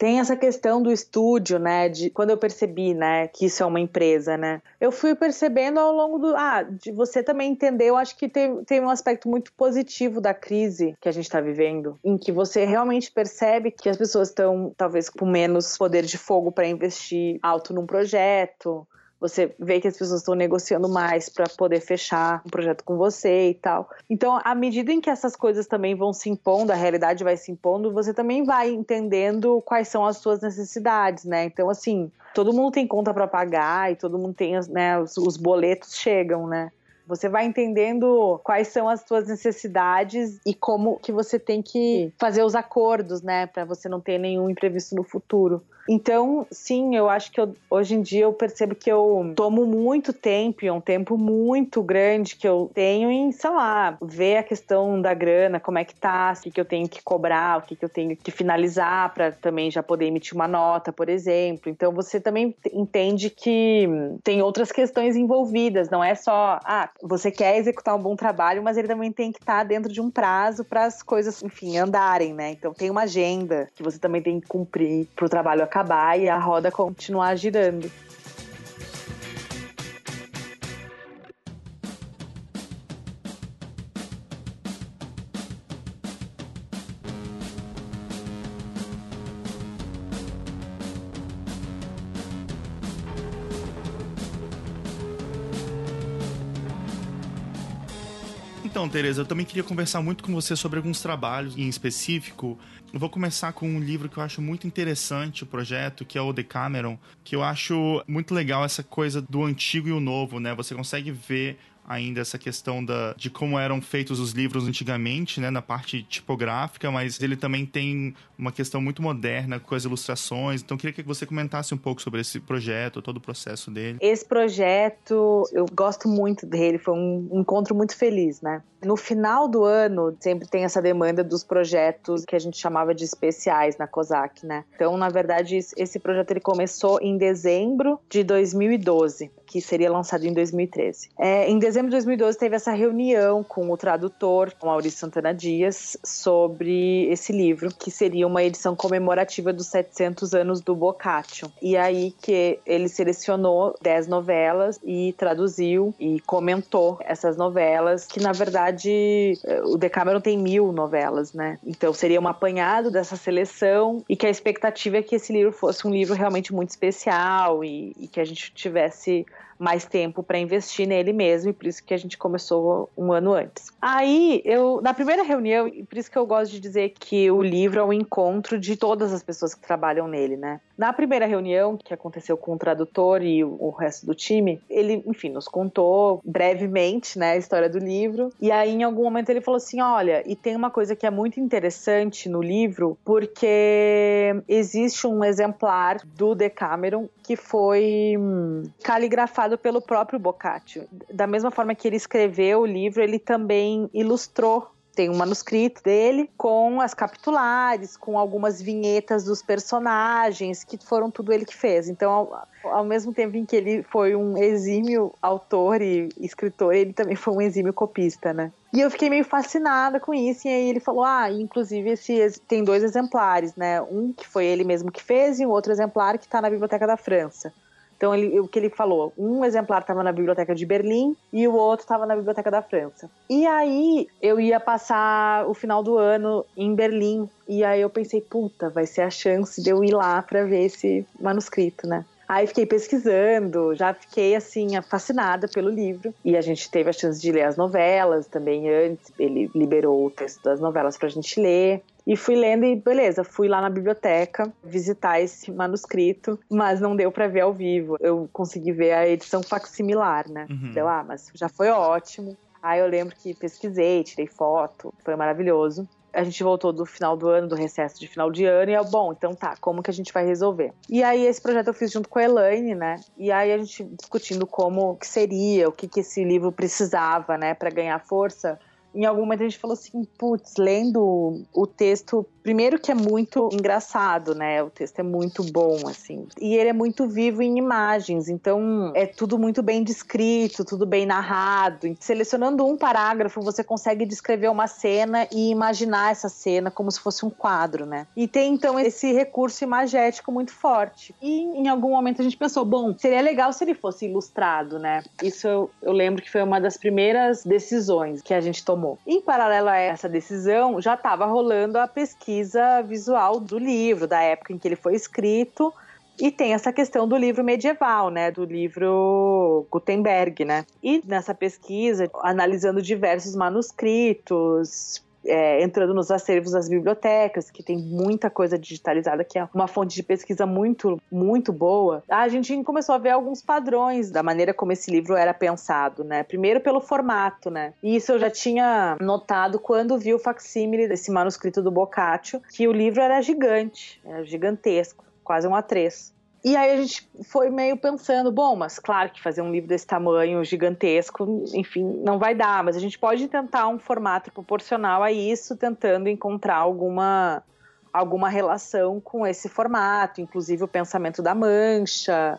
tem essa questão do estúdio, né? De quando eu percebi, né, que isso é uma empresa, né? Eu fui percebendo ao longo do. Ah, de você também entender, eu acho que tem, tem um aspecto muito positivo da crise que a gente está vivendo, em que você realmente percebe que as pessoas estão, talvez, com menos poder de fogo para investir alto num projeto você vê que as pessoas estão negociando mais para poder fechar um projeto com você e tal. Então, à medida em que essas coisas também vão se impondo, a realidade vai se impondo, você também vai entendendo quais são as suas necessidades, né? Então, assim, todo mundo tem conta para pagar e todo mundo tem, né, os, os boletos chegam, né? Você vai entendendo quais são as suas necessidades e como que você tem que fazer os acordos, né, para você não ter nenhum imprevisto no futuro. Então, sim, eu acho que eu, hoje em dia eu percebo que eu tomo muito tempo, e é um tempo muito grande que eu tenho em, sei lá, ver a questão da grana, como é que tá, o que, que eu tenho que cobrar, o que, que eu tenho que finalizar para também já poder emitir uma nota, por exemplo. Então, você também entende que tem outras questões envolvidas, não é só, ah, você quer executar um bom trabalho, mas ele também tem que estar tá dentro de um prazo para as coisas, enfim, andarem, né? Então, tem uma agenda que você também tem que cumprir para o trabalho acabar acabar e a roda continuar girando. Então, Tereza, eu também queria conversar muito com você sobre alguns trabalhos em específico. Eu vou começar com um livro que eu acho muito interessante o projeto, que é o Decameron, que eu acho muito legal essa coisa do antigo e o novo, né? Você consegue ver ainda essa questão da, de como eram feitos os livros antigamente, né, na parte tipográfica, mas ele também tem uma questão muito moderna com as ilustrações. Então, queria que você comentasse um pouco sobre esse projeto, todo o processo dele. Esse projeto, eu gosto muito dele, foi um encontro muito feliz, né? No final do ano, sempre tem essa demanda dos projetos que a gente chamava de especiais na COSAC, né? Então, na verdade, esse projeto ele começou em dezembro de 2012 que seria lançado em 2013. É, em dezembro de 2012 teve essa reunião com o tradutor, Maurício Santana Dias, sobre esse livro, que seria uma edição comemorativa dos 700 anos do Boccaccio. E aí que ele selecionou 10 novelas e traduziu e comentou essas novelas, que na verdade o Decameron tem mil novelas, né? Então seria um apanhado dessa seleção e que a expectativa é que esse livro fosse um livro realmente muito especial e, e que a gente tivesse mais tempo para investir nele mesmo, e por isso que a gente começou um ano antes. Aí, eu, na primeira reunião, e por isso que eu gosto de dizer que o livro é um encontro de todas as pessoas que trabalham nele, né? Na primeira reunião, que aconteceu com o tradutor e o, resto do time, ele, enfim, nos contou brevemente, né, a história do livro, e aí em algum momento ele falou assim: olha, e tem uma coisa que é muito interessante no livro, porque existe um exemplar do Decameron que foi hum, caligrafado pelo próprio Boccaccio. Da mesma forma que ele escreveu o livro, ele também ilustrou tem um manuscrito dele com as capitulares, com algumas vinhetas dos personagens, que foram tudo ele que fez. Então, ao, ao, mesmo tempo em que ele foi um exímio autor e escritor, ele também foi um exímio copista, né? E eu fiquei meio fascinada com isso, e aí ele falou: ah, inclusive esse tem dois exemplares, né? Um que foi ele mesmo que fez e um outro exemplar que está na Biblioteca da França. Então, ele, o que ele falou, um exemplar estava na biblioteca de Berlim e o outro estava na biblioteca da França. E aí, eu ia passar o final do ano em Berlim. E aí eu pensei, puta, vai ser a chance de eu ir lá para ver esse manuscrito, né? Aí fiquei pesquisando, já fiquei assim fascinada pelo livro e a gente teve a chance de ler as novelas também antes. Ele liberou o texto das novelas para a gente ler. E fui lendo e beleza, fui lá na biblioteca visitar esse manuscrito, mas não deu para ver ao vivo. Eu consegui ver a edição facsimilar, né? Uhum. Deu, ah, mas já foi ótimo. Aí eu lembro que pesquisei, tirei foto, foi maravilhoso. A gente voltou do final do ano, do recesso de final de ano, e é bom, então tá, como que a gente vai resolver? E aí esse projeto eu fiz junto com a Elaine, né? E aí a gente discutindo como que seria, o que que esse livro precisava, né, para ganhar força em algum momento a gente falou assim, putz, lendo o texto Primeiro que é muito engraçado, né? O texto é muito bom, assim. E ele é muito vivo em imagens, então é tudo muito bem descrito, tudo bem narrado. Selecionando um parágrafo, você consegue descrever uma cena e imaginar essa cena como se fosse um quadro, né? E tem então esse recurso imagético muito forte. E em algum momento a gente pensou, bom, seria legal se ele fosse ilustrado, né? Isso eu, eu lembro que foi uma das primeiras decisões que a gente tomou. Em paralelo a essa decisão, já estava rolando a pesquisa pesquisa visual do livro, da época em que ele foi escrito, E tem essa questão do livro medieval, né, do livro Gutenberg, né? E nessa pesquisa, analisando diversos manuscritos, é, entrando nos acervos das bibliotecas, que tem muita coisa digitalizada, que é uma fonte de pesquisa muito, muito boa, a gente começou a ver alguns padrões da maneira como esse livro era pensado, né? Primeiro pelo formato, né? E isso eu já tinha notado quando vi o facsímile desse manuscrito do Boccaccio, que o livro era gigante, era gigantesco, quase um A3. E aí a gente foi meio pensando, bom, mas claro que fazer um livro desse tamanho gigantesco, enfim, não vai dar, mas a gente pode tentar um formato proporcional a isso, tentando encontrar alguma alguma relação com esse formato, inclusive o pensamento da mancha,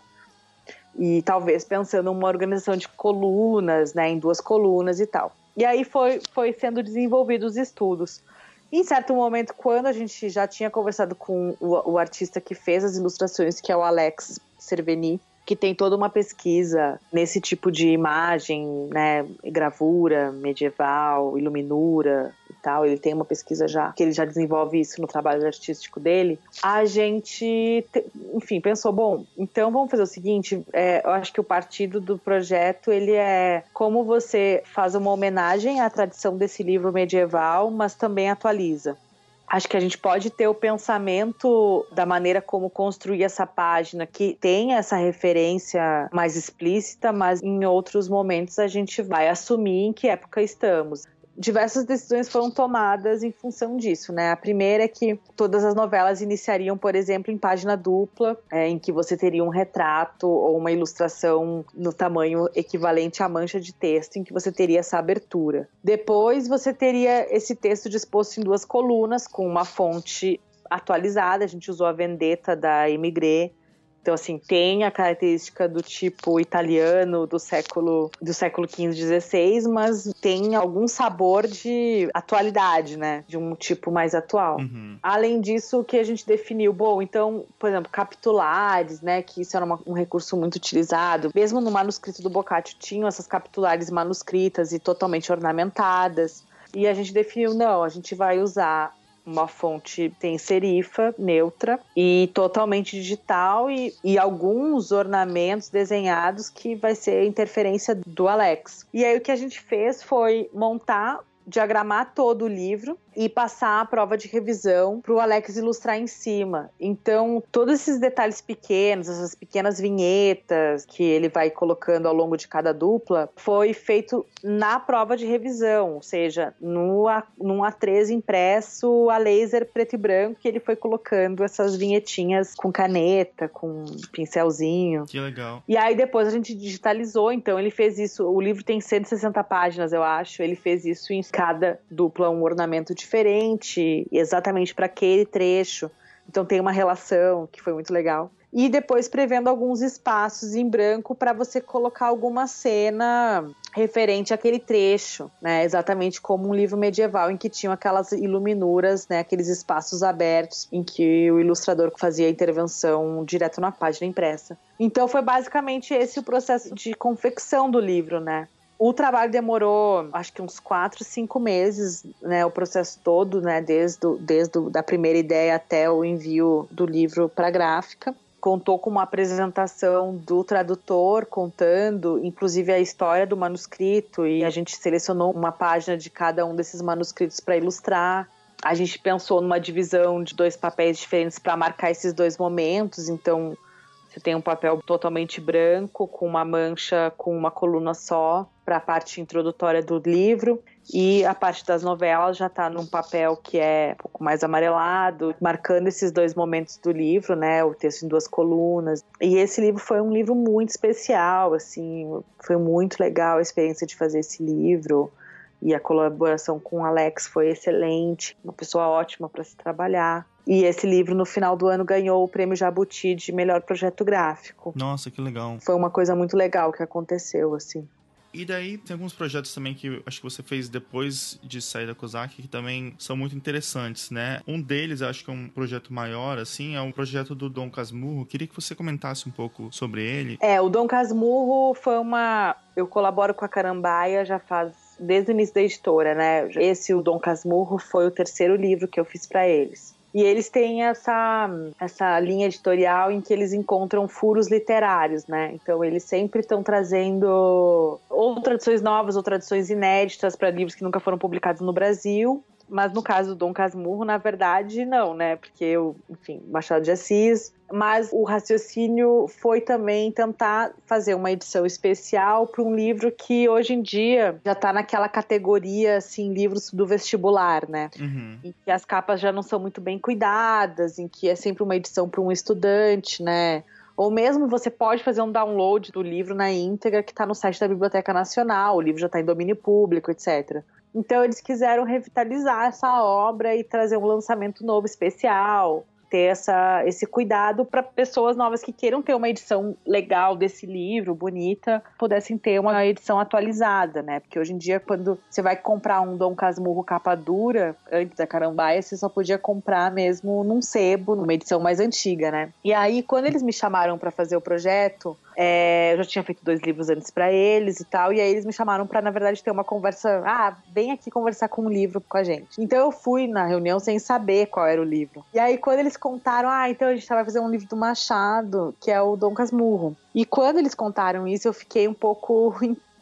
e talvez pensando uma organização de colunas, né, em duas colunas e tal. E aí foi, foi sendo desenvolvidos os estudos. Em certo momento, quando a gente já tinha conversado com o, o artista que fez as ilustrações, que é o Alex Cerveni, que tem toda uma pesquisa nesse tipo de imagem, né, gravura medieval, iluminura tal. Ele tem uma pesquisa já que ele já desenvolve isso no trabalho artístico dele. A gente, enfim, pensou, bom, então vamos fazer o seguinte. É, eu acho que o partido do projeto ele é como você faz uma homenagem à tradição desse livro medieval, mas também atualiza acho que a gente pode ter o pensamento da maneira como construir essa página que tem essa referência mais explícita, mas em outros momentos a gente vai assumir em que época estamos diversas decisões foram tomadas em função disso, né? A primeira é que todas as novelas iniciariam, por exemplo, em página dupla, é, em que você teria um retrato ou uma ilustração no tamanho equivalente à mancha de texto, em que você teria essa abertura. Depois você teria esse texto disposto em duas colunas com uma fonte atualizada. A gente usou a Vendetta da Emigré então, assim, tem a característica do tipo italiano do século do século XV, XVI, mas tem algum sabor de atualidade, né? De um tipo mais atual. Uhum. Além disso, o que a gente definiu, bom, então, por exemplo, capitulares, né? Que isso era uma, um recurso muito utilizado. Mesmo no manuscrito do Boccaccio tinham essas capitulares manuscritas e totalmente ornamentadas. E a gente definiu, não, a gente vai usar uma fonte tem serifa neutra e totalmente digital e, e alguns ornamentos desenhados que vai ser interferência do Alex. E aí o que a gente fez foi montar diagramar todo o livro e passar a prova de revisão para o Alex ilustrar em cima. Então, todos esses detalhes pequenos, essas pequenas vinhetas que ele vai colocando ao longo de cada dupla, foi feito na prova de revisão, ou seja, no A, num A3 impresso a laser preto e branco, que ele foi colocando essas vinhetinhas com caneta, com pincelzinho. Que legal. E aí depois a gente digitalizou, então ele fez isso. O livro tem 160 páginas, eu acho. Ele fez isso em cada dupla, um ornamento diferente, exatamente para aquele trecho. Então tem uma relação que foi muito legal. E depois prevendo alguns espaços em branco para você colocar alguma cena referente àquele trecho, né? Exatamente como um livro medieval em que tinham aquelas iluminuras, né? Aqueles espaços abertos em que o ilustrador fazia a intervenção direto na página impressa. Então foi basicamente esse o processo de confecção do livro, né? O trabalho demorou, acho que uns quatro, cinco meses, né? O processo todo, né? Desde, desde a primeira ideia até o envio do livro para a gráfica contou com uma apresentação do tradutor contando, inclusive a história do manuscrito e a gente selecionou uma página de cada um desses manuscritos para ilustrar. A gente pensou numa divisão de dois papéis diferentes para marcar esses dois momentos, então você tem um papel totalmente branco, com uma mancha com uma coluna só, para a parte introdutória do livro. E a parte das novelas já está num papel que é um pouco mais amarelado, marcando esses dois momentos do livro, né? O texto em duas colunas. E esse livro foi um livro muito especial, assim, foi muito legal a experiência de fazer esse livro. E a colaboração com o Alex foi excelente, uma pessoa ótima para se trabalhar. E esse livro, no final do ano, ganhou o prêmio Jabuti de melhor projeto gráfico. Nossa, que legal. Foi uma coisa muito legal que aconteceu, assim. E daí tem alguns projetos também que acho que você fez depois de sair da COSAC que também são muito interessantes, né? Um deles, acho que é um projeto maior, assim, é um projeto do Dom Casmurro. Queria que você comentasse um pouco sobre ele. É, o Dom Casmurro foi uma. Eu colaboro com a Carambaia já faz desde o início da editora, né? Esse, o Dom Casmurro, foi o terceiro livro que eu fiz para eles. E eles têm essa, essa linha editorial em que eles encontram furos literários, né? Então eles sempre estão trazendo ou traduções novas ou traduções inéditas para livros que nunca foram publicados no Brasil. Mas no caso do Dom Casmurro, na verdade, não, né? Porque, eu, enfim, Machado de Assis. Mas o raciocínio foi também tentar fazer uma edição especial para um livro que hoje em dia já está naquela categoria, assim, livros do vestibular, né? Uhum. Em que as capas já não são muito bem cuidadas, em que é sempre uma edição para um estudante, né? Ou mesmo você pode fazer um download do livro na íntegra que está no site da Biblioteca Nacional, o livro já está em domínio público, etc. Então eles quiseram revitalizar essa obra e trazer um lançamento novo especial, ter essa, esse cuidado para pessoas novas que queiram ter uma edição legal desse livro, bonita, pudessem ter uma edição atualizada, né? Porque hoje em dia, quando você vai comprar um Dom Casmurro capa dura, antes da Carambaia, você só podia comprar mesmo num sebo, numa edição mais antiga, né? E aí, quando eles me chamaram para fazer o projeto, é, eu já tinha feito dois livros antes para eles e tal, e aí eles me chamaram para, na verdade, ter uma conversa. Ah, vem aqui conversar com um livro com a gente. Então eu fui na reunião sem saber qual era o livro. E aí, quando eles contaram, ah, então a gente vai fazer um livro do Machado, que é o Dom Casmurro. E quando eles contaram isso, eu fiquei um pouco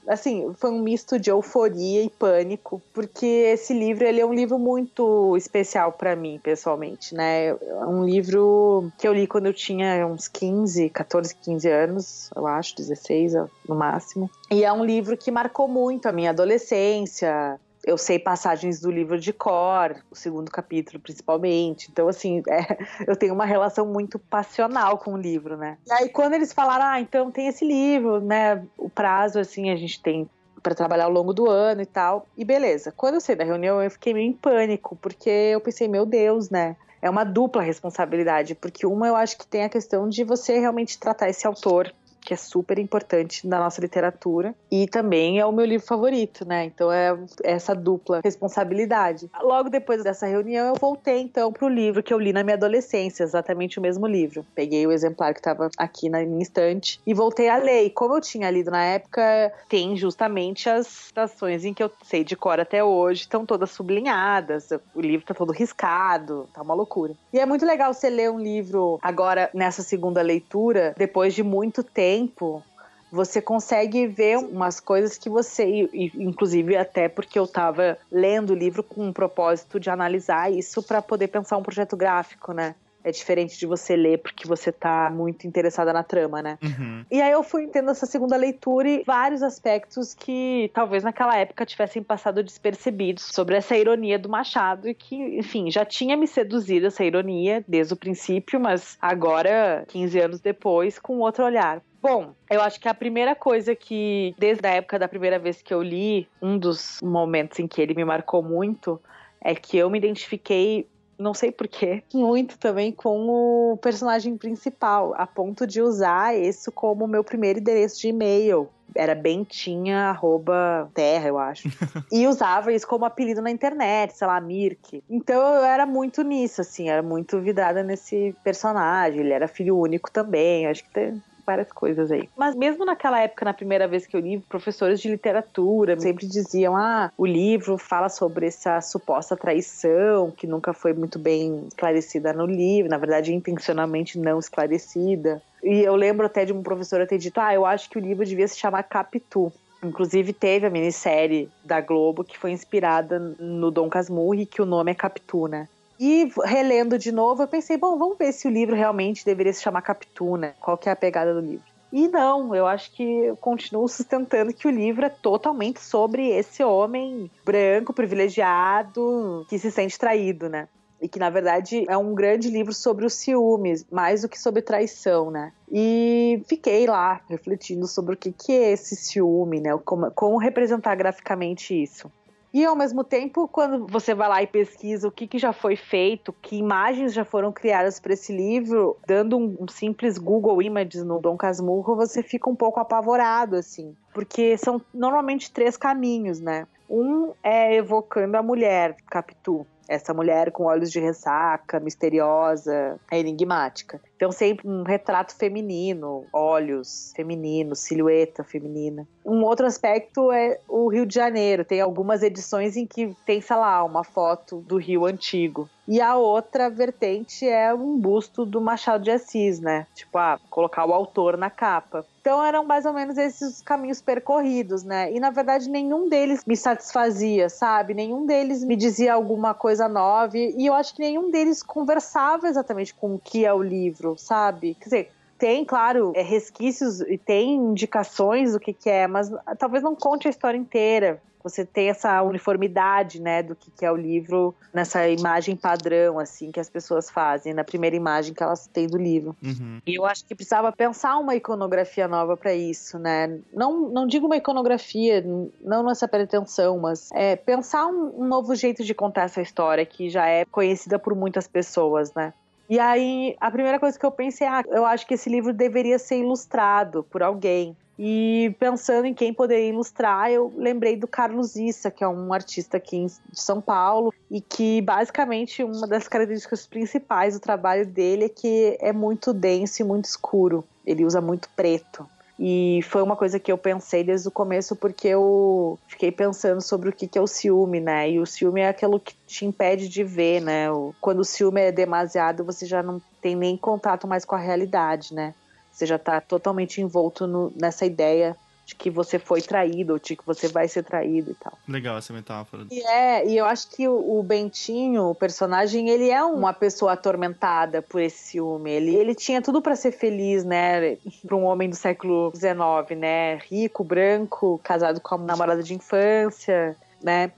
assim, foi um misto de euforia e pânico, porque esse livro, ele é um livro muito especial para mim, pessoalmente, né? É um livro que eu li quando eu tinha uns 15, 14, 15 anos, eu acho, 16 no máximo. E é um livro que marcou muito a minha adolescência, eu sei passagens do livro de cor, o segundo capítulo principalmente. Então, assim, é, eu tenho uma relação muito passional com o livro, né? E aí, quando eles falaram, ah, então tem esse livro, né? O prazo, assim, a gente tem para trabalhar ao longo do ano e tal. E beleza. Quando eu saí da reunião, eu fiquei meio em pânico, porque eu pensei, meu Deus, né? É uma dupla responsabilidade, porque uma eu acho que tem a questão de você realmente tratar esse autor que é super importante na nossa literatura e também é o meu livro favorito, né? Então é essa dupla responsabilidade. Logo depois dessa reunião eu voltei então pro livro que eu li na minha adolescência, exatamente o mesmo livro. Peguei o exemplar que estava aqui na minha estante e voltei a ler. E como eu tinha lido na época, tem justamente as citações em que eu sei de cor até hoje, estão todas sublinhadas, o livro tá todo riscado, tá uma loucura. E é muito legal você ler um livro agora nessa segunda leitura, depois de muito tempo tempo, você consegue ver umas coisas que você, inclusive até porque eu estava lendo o livro com o propósito de analisar isso para poder pensar um projeto gráfico, né? É diferente de você ler porque você tá muito interessada na trama, né? Uhum. E aí eu fui tendo essa segunda leitura e vários aspectos que talvez naquela época tivessem passado despercebidos sobre essa ironia do Machado e que, enfim, já tinha me seduzido essa ironia desde o princípio, mas agora, 15 anos depois, com outro olhar. Bom, eu acho que a primeira coisa que, desde a época da primeira vez que eu li, um dos momentos em que ele me marcou muito, é que eu me identifiquei não sei porquê, muito também com o personagem principal, a ponto de usar isso como meu primeiro endereço de e-mail. Era bentinha, arroba, terra, eu acho. e usava isso como apelido na internet, sei lá, Mirk. Então eu era muito nisso, assim, era muito vidrada nesse personagem. Ele era filho único também, acho que tem, várias coisas aí. Mas mesmo naquela época, na primeira vez que eu li, professores de literatura sempre diziam: ah, o livro fala sobre essa suposta traição que nunca foi muito bem esclarecida no livro, na verdade, intencionalmente não esclarecida. E eu lembro até de um professor ter dito: ah, eu acho que o livro devia se chamar Capitu. Inclusive teve a minissérie da Globo que foi inspirada no Dom Casmurro, que o nome é Capitu, né? E relendo de novo, eu pensei, bom, vamos ver se o livro realmente deveria se chamar Capituna. Qual que é a pegada do livro? E não, eu acho que eu continuo sustentando que o livro é totalmente sobre esse homem branco, privilegiado, que se sente traído, né? E que, na verdade, é um grande livro sobre os ciúmes, mais do que sobre traição, né? E fiquei lá refletindo sobre o que, que é esse ciúme, né? Como, como representar graficamente isso. E ao mesmo tempo, quando você vai lá e pesquisa o que, que já foi feito, que imagens já foram criadas para esse livro, dando um, um, simples Google Images no Dom Casmurro, você fica um pouco apavorado, assim. Porque são normalmente três caminhos, né? Um é evocando a mulher, Capitu essa mulher com olhos de ressaca, misteriosa, enigmática. Então, sempre um retrato feminino, olhos femininos, silhueta feminina. Um outro aspecto é o Rio de Janeiro. Tem algumas edições em que tem, sei lá, uma foto do Rio antigo. E a outra vertente é um busto do Machado de Assis, né? Tipo, ah, colocar o autor na capa. Então eram mais ou menos esses caminhos percorridos, né? E na verdade nenhum deles me satisfazia, sabe? Nenhum deles me dizia alguma coisa nova e eu acho que nenhum deles conversava exatamente com o que é o livro, sabe? Quer dizer, tem, claro, é, resquícios e tem indicações do que, que é, mas talvez não conte a história inteira você tem essa uniformidade, né, do que, que é o livro nessa imagem padrão, assim, que as pessoas fazem, na primeira imagem que elas têm do livro. Uhum. E eu acho que precisava pensar uma iconografia nova para isso, né? Não, não digo uma iconografia, não nessa pretensão, mas é, pensar um, um novo jeito de contar essa história que já é conhecida por muitas pessoas, né? E aí, a primeira coisa que eu pensei, ah, eu acho que esse livro deveria ser ilustrado por alguém. E pensando em quem poderia ilustrar, eu lembrei do Carlos Issa, que é um artista aqui de São Paulo, e que basicamente uma das características principais do trabalho dele é que é muito denso e muito escuro. Ele usa muito preto. E foi uma coisa que eu pensei desde o começo, porque eu fiquei pensando sobre o que é o ciúme, né? E o ciúme é aquilo que te impede de ver, né? Quando o ciúme é demasiado, você já não tem nem contato mais com a realidade, né? Você já está totalmente envolto no, nessa ideia de que você foi traído, ou de que você vai ser traído e tal. Legal essa metáfora. E é, e eu acho que o, o Bentinho, o personagem, ele é uma pessoa atormentada por esse ciúme. Ele, ele tinha tudo para ser feliz, né? Para um homem do século XIX, né? Rico, branco, casado com a namorada de infância, né?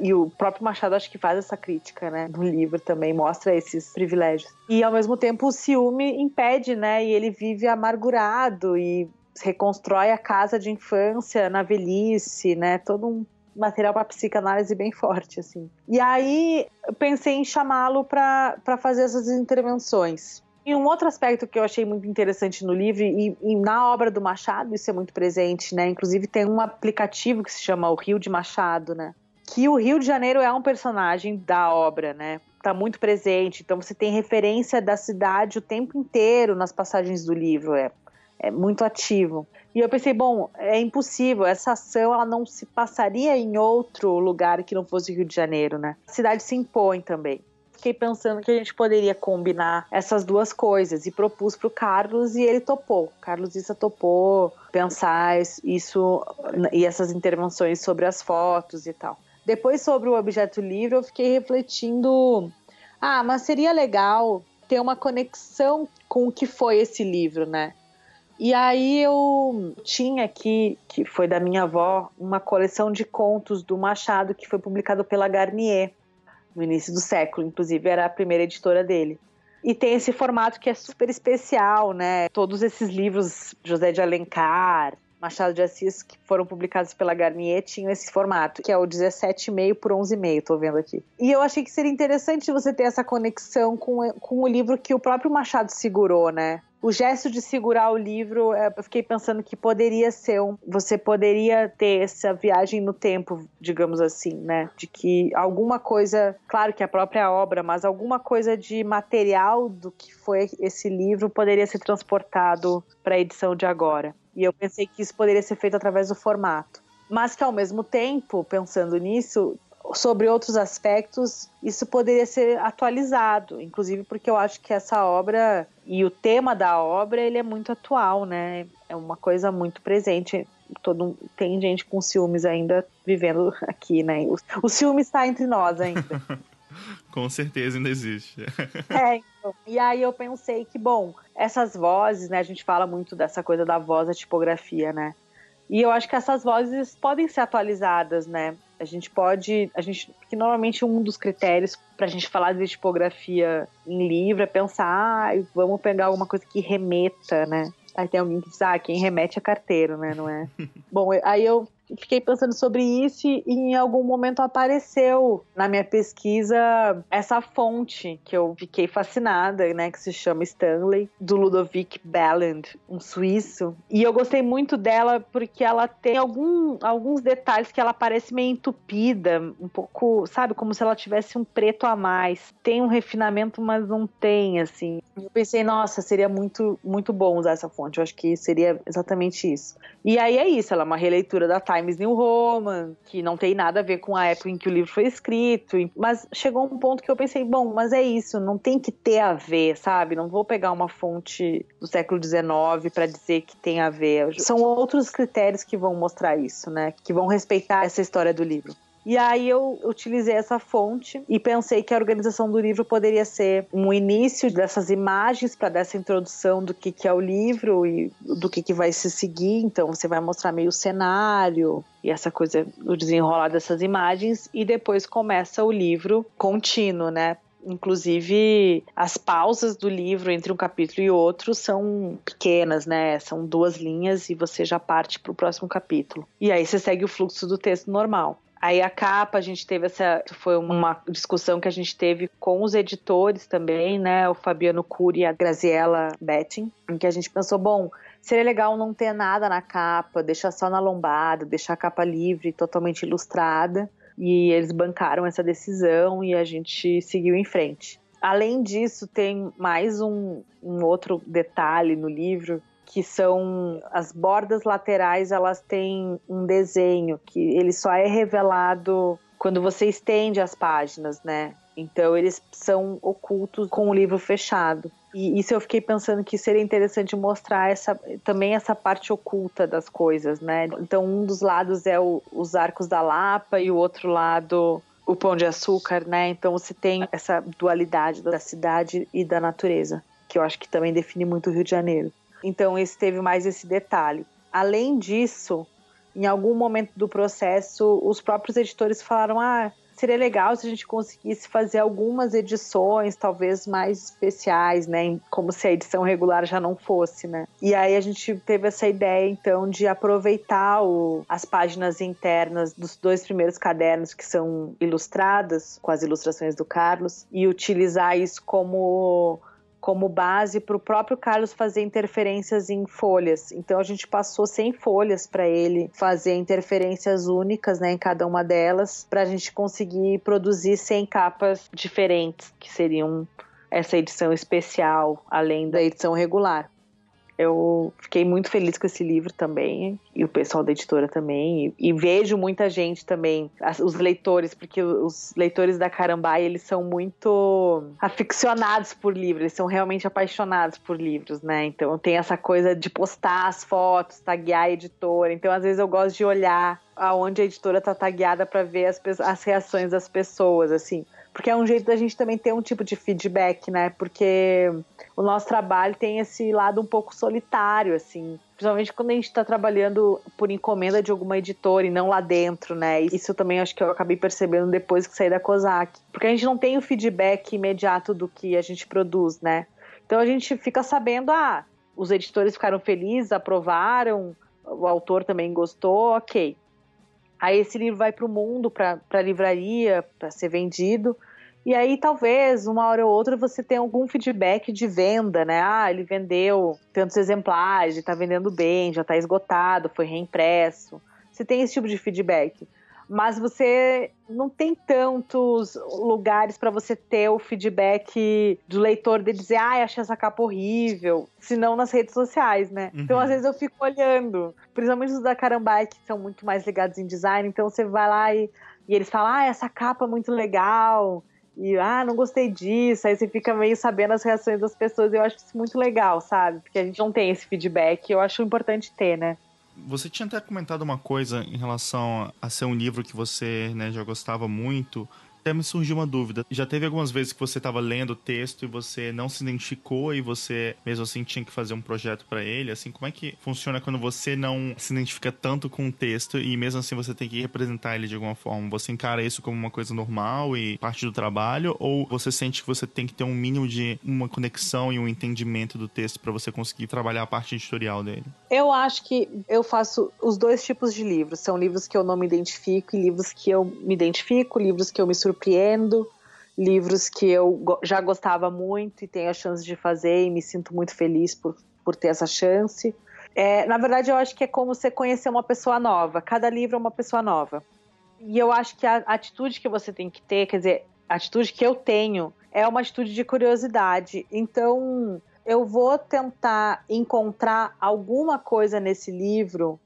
e o próprio Machado acho que faz essa crítica, né, no livro também mostra esses privilégios. E ao mesmo tempo o ciúme impede, né, e ele vive amargurado e reconstrói a casa de infância na velhice, né, todo um material para psicanálise bem forte assim. E aí pensei em chamá-lo para fazer essas intervenções. E um outro aspecto que eu achei muito interessante no livro e, e, na obra do Machado, isso é muito presente, né? Inclusive tem um aplicativo que se chama o Rio de Machado, né? que o Rio de Janeiro é um personagem da obra, né? Tá muito presente, então você tem referência da cidade o tempo inteiro nas passagens do livro, é, é muito ativo. E eu pensei, bom, é impossível, essa ação ela não se passaria em outro lugar que não fosse o Rio de Janeiro, né? A cidade se impõe também. Fiquei pensando que a gente poderia combinar essas duas coisas e propus para o Carlos e ele topou. Carlos Issa topou pensar isso e essas intervenções sobre as fotos e tal. Depois, sobre o objeto livre, eu fiquei refletindo: ah, mas seria legal ter uma conexão com o que foi esse livro, né? E aí eu tinha aqui, que foi da minha avó, uma coleção de contos do Machado que foi publicado pela Garnier no início do século, inclusive era a primeira editora dele. E tem esse formato que é super especial, né? Todos esses livros, José de Alencar, Machado de Assis, que foram publicados pela Garnier, tinham esse formato, que é o 17,5 por 11,5, tô vendo aqui. E eu achei que seria interessante você ter essa conexão com, com o livro que o próprio Machado segurou, né? O gesto de segurar o livro, é, eu fiquei pensando que poderia ser um. Você poderia ter essa viagem no tempo, digamos assim, né? De que alguma coisa, claro que a própria obra, mas alguma coisa de material do que foi esse livro poderia ser transportado para a edição de agora. E eu pensei que isso poderia ser feito através do formato. Mas que ao mesmo tempo, pensando nisso, sobre outros aspectos, isso poderia ser atualizado, inclusive porque eu acho que essa obra e o tema da obra ele é muito atual, né? É uma coisa muito presente. Todo tem gente com ciúmes ainda vivendo aqui, né? O, o ciúme está entre nós ainda. com certeza ainda existe. é, então. E aí eu pensei que, bom, essas vozes, né? A gente fala muito dessa coisa da voz, da tipografia, né? E eu acho que essas vozes podem ser atualizadas, né? A gente pode, a gente, que normalmente um dos critérios para a gente falar de tipografia em livro é pensar, ah, vamos pegar alguma coisa que remeta, né? Aí tem alguém que diz, ah, quem remete é carteiro, né? Não é? Bom, aí eu fiquei pensando sobre isso e em algum momento apareceu na minha pesquisa essa fonte que eu fiquei fascinada, né, que se chama Stanley, do Ludovic Belland, um suíço. E eu gostei muito dela porque ela tem algum, alguns detalhes que ela parece meio entupida, um pouco, sabe, como se ela tivesse um preto a mais. Tem um refinamento, mas não tem, assim. Eu pensei, nossa, seria muito, muito bom usar essa fonte. Eu acho que seria exatamente isso. E aí é isso, ela é uma releitura da Times New Roman, que não tem nada a ver com a época em que o livro foi escrito, mas chegou um ponto que eu pensei, bom, mas é isso, não tem que ter a ver, sabe? Não vou pegar uma fonte do século XIX para dizer que tem a ver. São outros critérios que vão mostrar isso, né? Que vão respeitar essa história do livro. E aí eu utilizei essa fonte e pensei que a organização do livro poderia ser um início dessas imagens para dessa introdução do que, que é o livro e do que, que vai se seguir. Então você vai mostrar meio o cenário e essa coisa do desenrolar dessas imagens e depois começa o livro contínuo, né? Inclusive, as pausas do livro entre um capítulo e outro são pequenas, né? São duas linhas e você já parte para o próximo capítulo. E aí você segue o fluxo do texto normal. Aí a capa, a gente teve essa. Foi uma discussão que a gente teve com os editores também, né? O Fabiano Cury e a Graziella Betting, em que a gente pensou, bom, seria legal não ter nada na capa, deixar só na lombada, deixar a capa livre, totalmente ilustrada. E eles bancaram essa decisão e a gente seguiu em frente. Além disso, tem mais um, um outro detalhe no livro que são as bordas laterais, elas têm um desenho que ele só é revelado quando você estende as páginas, né? Então eles são ocultos com o livro fechado. E isso eu fiquei pensando que seria interessante mostrar essa, também essa parte oculta das coisas, né? Então um dos lados é o, os arcos da Lapa e o outro lado o pão de açúcar, né? Então você tem essa dualidade da cidade e da natureza, que eu acho que também define muito o Rio de Janeiro. Então, esse teve mais esse detalhe. Além disso, em algum momento do processo, os próprios editores falaram: ah, seria legal se a gente conseguisse fazer algumas edições, talvez mais especiais, né? Como se a edição regular já não fosse, né? E aí a gente teve essa ideia, então, de aproveitar o, as páginas internas dos dois primeiros cadernos que são ilustradas, com as ilustrações do Carlos, e utilizar isso como como base para o próprio Carlos fazer interferências em folhas. Então a gente passou 100 folhas para ele fazer interferências únicas né, em cada uma delas, para a gente conseguir produzir 100 capas diferentes, que seriam essa edição especial, além da edição regular. Eu fiquei muito feliz com esse livro também, e o pessoal da editora também, e, e vejo muita gente também, as, os leitores, porque os leitores da Carambai, eles são muito aficionados por livros, eles são realmente apaixonados por livros, né? Então tem essa coisa de postar as fotos, taguear a editora, então às vezes eu gosto de olhar aonde a editora tá tagueada para ver as, as reações das pessoas, assim. Porque é um jeito da gente também ter um tipo de feedback, né? Porque o nosso trabalho tem esse lado um pouco solitário, assim. Principalmente quando a gente está trabalhando por encomenda de alguma editora e não lá dentro, né? Isso também acho que eu acabei percebendo depois que saí da COSAC. Porque a gente não tem o feedback imediato do que a gente produz, né? Então a gente fica sabendo, ah, os editores ficaram felizes, aprovaram, o autor também gostou, ok. Aí esse livro vai para o mundo, para a livraria, para ser vendido. E aí, talvez, uma hora ou outra, você tenha algum feedback de venda, né? Ah, ele vendeu tantos exemplares, está vendendo bem, já está esgotado, foi reimpresso. Você tem esse tipo de feedback mas você não tem tantos lugares para você ter o feedback do leitor de dizer, ai, ah, achei essa capa horrível, senão nas redes sociais, né? Uhum. Então, às vezes, eu fico olhando, principalmente os da Carambai, que são muito mais ligados em design, então você vai lá e, e eles falam, ah, essa capa é muito legal. E, ah, não gostei disso. Aí você fica meio sabendo as reações das pessoas. Eu acho isso muito legal, sabe? Porque a gente não tem esse feedback. Eu acho importante ter, né? Você tinha até comentado uma coisa em relação a ser um livro que você né, já gostava muito. Até me surgiu uma dúvida. Já teve algumas vezes que você estava lendo o texto e você não se identificou e você mesmo assim tinha que fazer um projeto para ele? Assim, como é que funciona quando você não se identifica tanto com o texto e mesmo assim você tem que representar ele de alguma forma? Você encara isso como uma coisa normal e parte do trabalho ou você sente que você tem que ter um mínimo de uma conexão e um entendimento do texto para você conseguir trabalhar a parte editorial dele? Eu acho que eu faço os dois tipos de livros. São livros que eu não me identifico e livros que eu me identifico, livros que eu me surpreendo, livros que eu já gostava muito e tenho a chance de fazer e me sinto muito feliz por, por ter essa chance. É, na verdade, eu acho que é como você conhecer uma pessoa nova. Cada livro é uma pessoa nova. E eu acho que a atitude que você tem que ter, quer dizer, a atitude que eu tenho, é uma atitude de curiosidade. Então, eu vou tentar encontrar alguma coisa nesse livro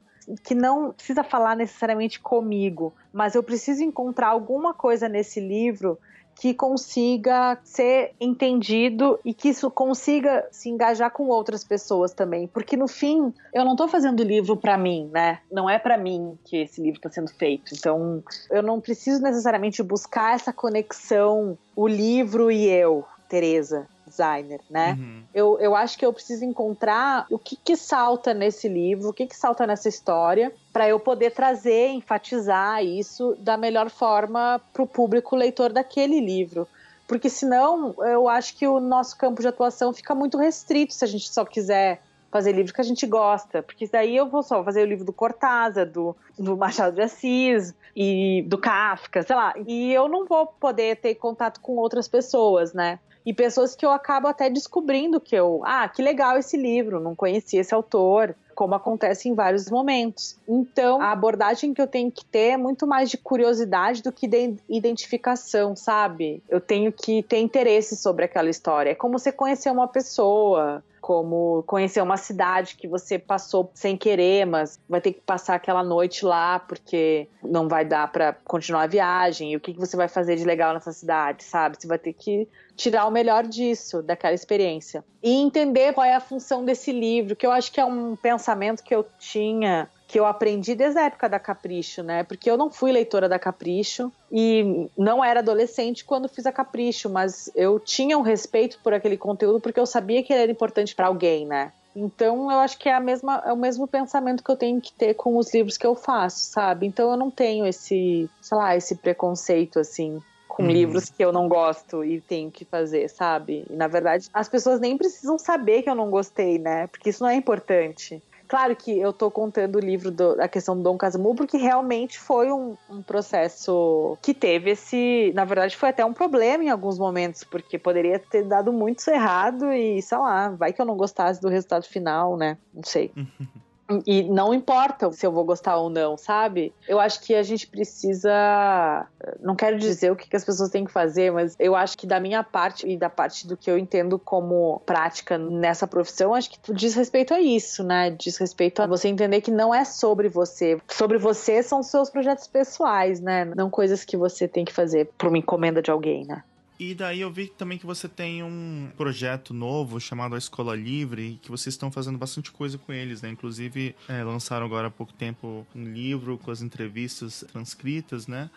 que não precisa falar necessariamente comigo, mas eu preciso encontrar alguma coisa nesse livro que consiga ser entendido e que isso consiga se engajar com outras pessoas também, porque no fim eu não estou fazendo livro para mim, né? Não é para mim que esse livro está sendo feito. Então eu não preciso necessariamente buscar essa conexão o livro e eu, Teresa designer, né? Uhum. Eu, eu acho que eu preciso encontrar o que, que salta nesse livro, o que, que salta nessa história, para eu poder trazer, enfatizar isso da melhor forma para o público leitor daquele livro. Porque senão eu acho que o nosso campo de atuação fica muito restrito se a gente só quiser fazer livros que a gente gosta, porque daí eu vou só fazer o livro do Cortázar, do, do Machado de Assis e do Kafka, sei lá, e eu não vou poder ter contato com outras pessoas, né? E pessoas que eu acabo até descobrindo que eu, ah, que legal esse livro, não conhecia esse autor, como acontece em vários momentos. Então, a abordagem que eu tenho que ter é muito mais de curiosidade do que de identificação, sabe? Eu tenho que ter interesse sobre aquela história. É como você conhecer uma pessoa, como conhecer uma cidade que você passou sem querer, mas vai ter que passar aquela noite lá porque não vai dar para continuar a viagem. E o que, que você vai fazer de legal nessa cidade, sabe? Você vai ter que tirar o melhor disso, daquela experiência. E entender qual é a função desse livro, que eu acho que é um pensamento que eu tinha que eu aprendi desde a época da Capricho, né? Porque eu não fui leitora da Capricho e não era adolescente quando fiz a Capricho, mas eu tinha um respeito por aquele conteúdo porque eu sabia que ele era importante para alguém, né? Então eu acho que é, a mesma, é o mesmo pensamento que eu tenho que ter com os livros que eu faço, sabe? Então eu não tenho esse, sei lá, esse preconceito assim com uhum. livros que eu não gosto e tenho que fazer, sabe? E na verdade, as pessoas nem precisam saber que eu não gostei, né? Porque isso não é importante. Claro que eu tô contando o livro da questão do Dom Casimiro porque realmente foi um, um, processo que teve esse. Na verdade, foi até um problema em alguns momentos, porque poderia ter dado muito errado e, sei lá, vai que eu não gostasse do resultado final, né? Não sei. E não importa se eu vou gostar ou não, sabe? Eu acho que a gente precisa. Não quero dizer o que as pessoas têm que fazer, mas eu acho que da minha parte e da parte do que eu entendo como prática nessa profissão, acho que diz respeito a isso, né? Diz respeito a você entender que não é sobre você. Sobre você são seus projetos pessoais, né? Não coisas que você tem que fazer por uma encomenda de alguém, né? E daí eu vi também que você tem um projeto novo chamado A Escola Livre, que vocês estão fazendo bastante coisa com eles, né? Inclusive, é, lançaram agora há pouco tempo um livro com as entrevistas transcritas, né?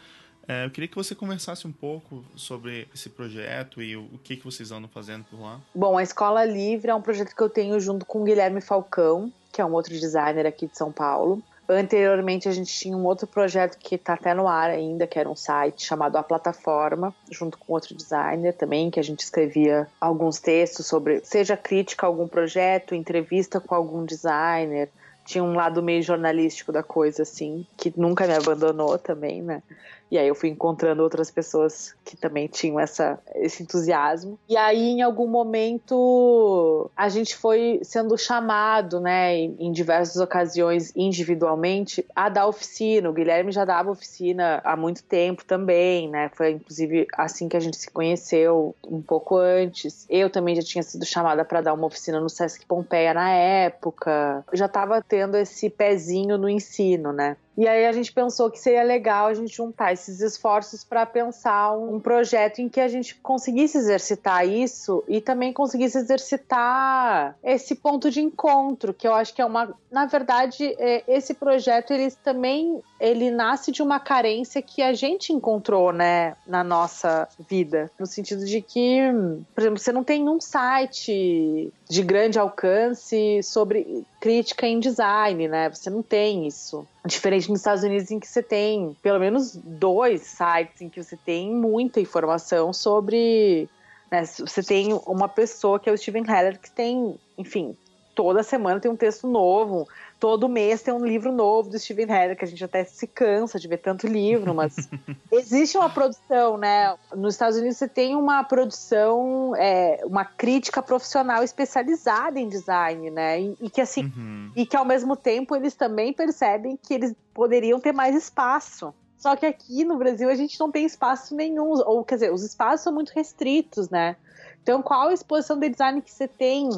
É, eu queria que você conversasse um pouco sobre esse projeto e o, o, que, que vocês andam fazendo por lá. Bom, a Escola Livre é um projeto que eu tenho junto com o Guilherme Falcão, que é um outro designer aqui de São Paulo. Anteriormente, a gente tinha um outro projeto que está até no ar ainda, que era um site chamado A Plataforma, junto com outro designer também, que a gente escrevia alguns textos sobre, seja crítica a algum projeto, entrevista com algum designer. Tinha um lado meio jornalístico da coisa, assim, que nunca me abandonou também, né? E aí eu fui encontrando outras pessoas que também tinham essa, esse entusiasmo. E aí, em algum momento, a gente foi sendo chamado, né, em, diversas ocasiões, individualmente, a dar oficina. O Guilherme já dava oficina há muito tempo também, né? Foi inclusive assim que a gente se conheceu, um pouco antes. Eu também já tinha sido chamada para dar uma oficina no Sesc Pompeia na época. Eu já estava tendo esse pezinho no ensino, né? E aí a gente pensou que seria legal a gente juntar esses esforços para pensar um projeto em que a gente conseguisse exercitar isso e também conseguisse exercitar esse ponto de encontro, que eu acho que é uma, na verdade, é, esse projeto ele também ele nasce de uma carência que a gente encontrou, né, na nossa vida, no sentido de que, por exemplo, você não tem um site de grande alcance sobre crítica em design, né? Você não tem isso. Diferente nos Estados Unidos, em que você tem pelo menos dois sites em que você tem muita informação sobre. Né? Você tem uma pessoa que é o Steven Heller, que tem, enfim, toda semana tem um texto novo todo mês tem um livro novo do Steven Heller, que a gente até se cansa de ver tanto livro, mas existe uma produção, né? Nos Estados Unidos você tem uma produção, é, uma crítica profissional especializada em design, né? E, e que assim, uhum. e que ao mesmo tempo eles também percebem que eles poderiam ter mais espaço. Só que aqui no Brasil a gente não tem espaço nenhum, ou quer dizer, os espaços são muito restritos, né? Então, qual a exposição de design que você tem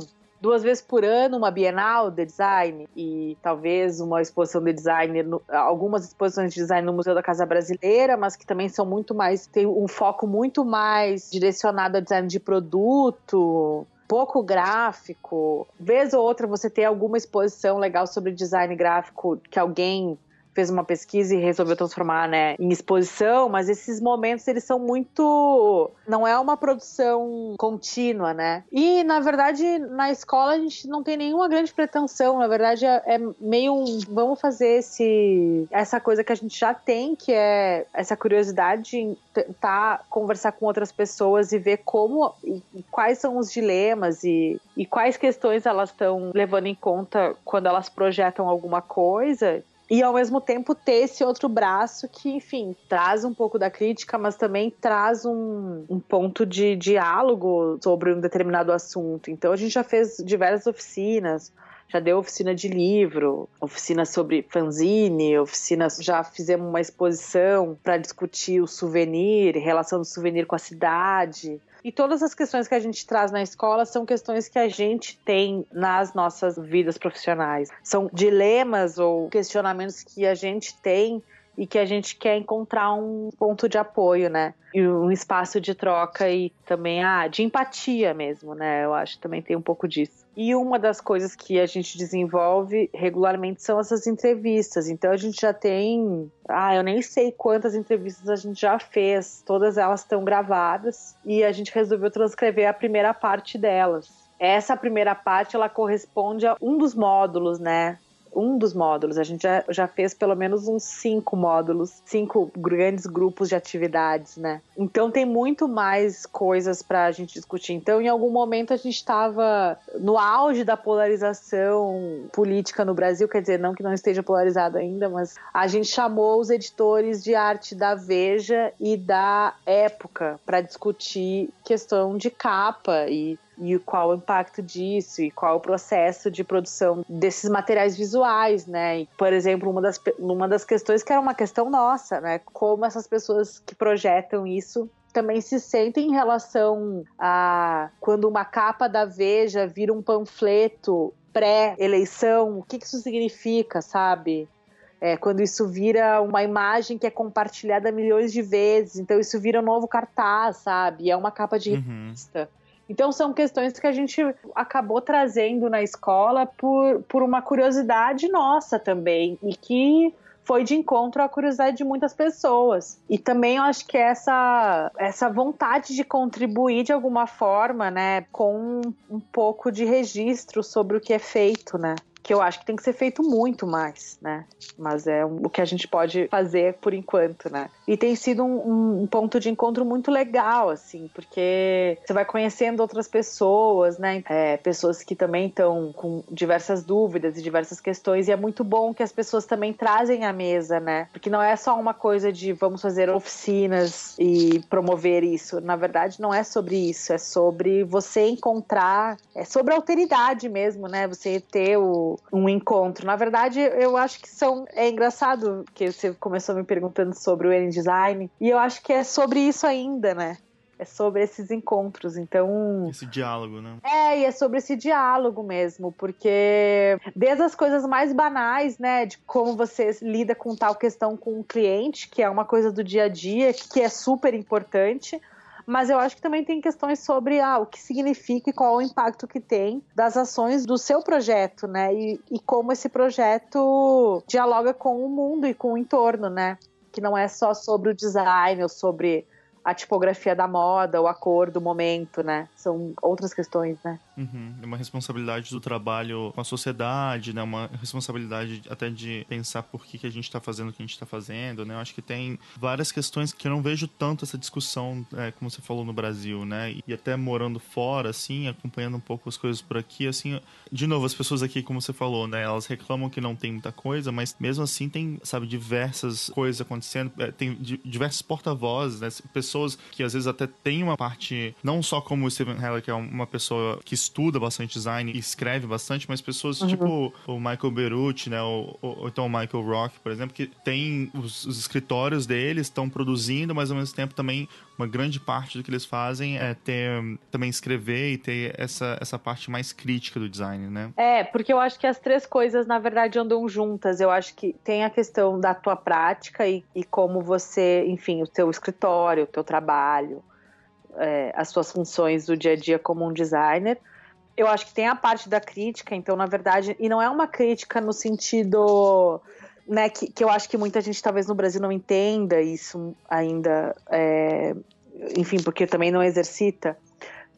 duas vezes por ano uma Bienal de Design e talvez uma exposição de design, algumas exposições de design no Museu da Casa Brasileira, mas que também são muito mais, tem um foco muito mais direcionado a design de produto, pouco gráfico. Vez ou outra você tem alguma exposição legal sobre design gráfico que alguém fez uma pesquisa e resolveu transformar, né, em exposição, mas esses momentos eles são muito não é uma produção contínua, né? E na verdade na escola a gente não tem nenhuma grande pretensão, na verdade é, é meio um, vamos fazer esse essa coisa que a gente já tem, que é essa curiosidade de tentar conversar com outras pessoas e ver como e, e quais são os dilemas e, e quais questões elas estão levando em conta quando elas projetam alguma coisa e ao mesmo tempo ter esse outro braço que, enfim, traz um pouco da crítica, mas também traz um, um ponto de diálogo sobre um determinado assunto. Então a gente já fez diversas oficinas, já deu oficina de livro, oficina sobre fanzine, oficinas, já fizemos uma exposição para discutir o souvenir, relação do souvenir com a cidade. E todas as questões que a gente traz na escola são questões que a gente tem nas nossas vidas profissionais. São dilemas ou questionamentos que a gente tem e que a gente quer encontrar um ponto de apoio, né? E um espaço de troca e também ah, de empatia mesmo, né? Eu acho que também tem um pouco disso. E uma das coisas que a gente desenvolve regularmente são essas entrevistas. Então a gente já tem. Ah, eu nem sei quantas entrevistas a gente já fez. Todas elas estão gravadas. E a gente resolveu transcrever a primeira parte delas. Essa primeira parte ela corresponde a um dos módulos, né? Um dos módulos. A gente já, já fez pelo menos uns cinco módulos, cinco grandes grupos de atividades, né? Então tem muito mais coisas para a gente discutir. Então, em algum momento, a gente estava no auge da polarização política no Brasil, quer dizer, não que não esteja polarizado ainda, mas a gente chamou os editores de arte da Veja e da Época para discutir questão de capa e e qual o impacto disso e qual o processo de produção desses materiais visuais, né? E, por exemplo, uma das, uma das questões que era uma questão nossa, né? Como essas pessoas que projetam isso também se sentem em relação a quando uma capa da Veja vira um panfleto pré-eleição, o que, que isso significa, sabe? É, quando isso vira uma imagem que é compartilhada milhões de vezes, então isso vira um novo cartaz, sabe? É uma capa de uhum. Então são questões que a gente acabou trazendo na escola por, por uma curiosidade nossa também e que foi de encontro à curiosidade de muitas pessoas. E também eu acho que essa, essa vontade de contribuir de alguma forma, né, com um pouco de registro sobre o que é feito, né? que eu acho que tem que ser feito muito mais, né? Mas é o que a gente pode fazer por enquanto, né? E tem sido um, um ponto de encontro muito legal, assim, porque você vai conhecendo outras pessoas, né? É, pessoas que também estão com diversas dúvidas e diversas questões, e é muito bom que as pessoas também trazem à mesa, né? Porque não é só uma coisa de vamos fazer oficinas e promover isso. Na verdade, não é sobre isso, é sobre você encontrar, é sobre alteridade mesmo, né? Você ter o, um encontro. Na verdade, eu acho que são. É engraçado que você começou me perguntando sobre o N-Design, e eu acho que é sobre isso ainda, né? É sobre esses encontros. Então. Esse diálogo, né? É, e é sobre esse diálogo mesmo, porque desde as coisas mais banais, né, de como você lida com tal questão com o cliente, que é uma coisa do dia a dia, que é super importante mas eu acho que também tem questões sobre ah, o que significa e qual o impacto que tem das ações do seu projeto, né? E, e como esse projeto dialoga com o mundo e com o entorno, né? Que não é só sobre o design ou sobre a tipografia da moda, o a cor do momento, né? São outras questões, né? Uhum. Uma responsabilidade do trabalho com a sociedade, né? Uma responsabilidade até de pensar por que, que a gente está fazendo o que a gente está fazendo, né? Eu acho que tem várias questões que eu não vejo tanto essa discussão, é, como você falou no Brasil, né? E até morando fora, assim, acompanhando um pouco as coisas por aqui, assim, de novo, as pessoas aqui, como você falou, né? Elas reclamam que não tem muita coisa, mas mesmo assim tem, sabe, diversas coisas acontecendo, é, tem diversos porta-vozes, né? Pessoas pessoas que às vezes até tem uma parte, não só como o Steven Heller, que é uma pessoa que estuda bastante design e escreve bastante, mas pessoas uhum. tipo o Michael Berucci, né? Ou, ou, então o Michael Rock, por exemplo, que tem os, os escritórios deles, estão produzindo, mas ao mesmo tempo também uma grande parte do que eles fazem é ter também escrever e ter essa, essa parte mais crítica do design, né? É, porque eu acho que as três coisas, na verdade, andam juntas. Eu acho que tem a questão da tua prática e, e como você, enfim, o teu escritório, o teu trabalho, é, as suas funções do dia a dia como um designer. Eu acho que tem a parte da crítica, então, na verdade, e não é uma crítica no sentido né, que, que eu acho que muita gente talvez no Brasil não entenda isso ainda, é, enfim, porque também não exercita,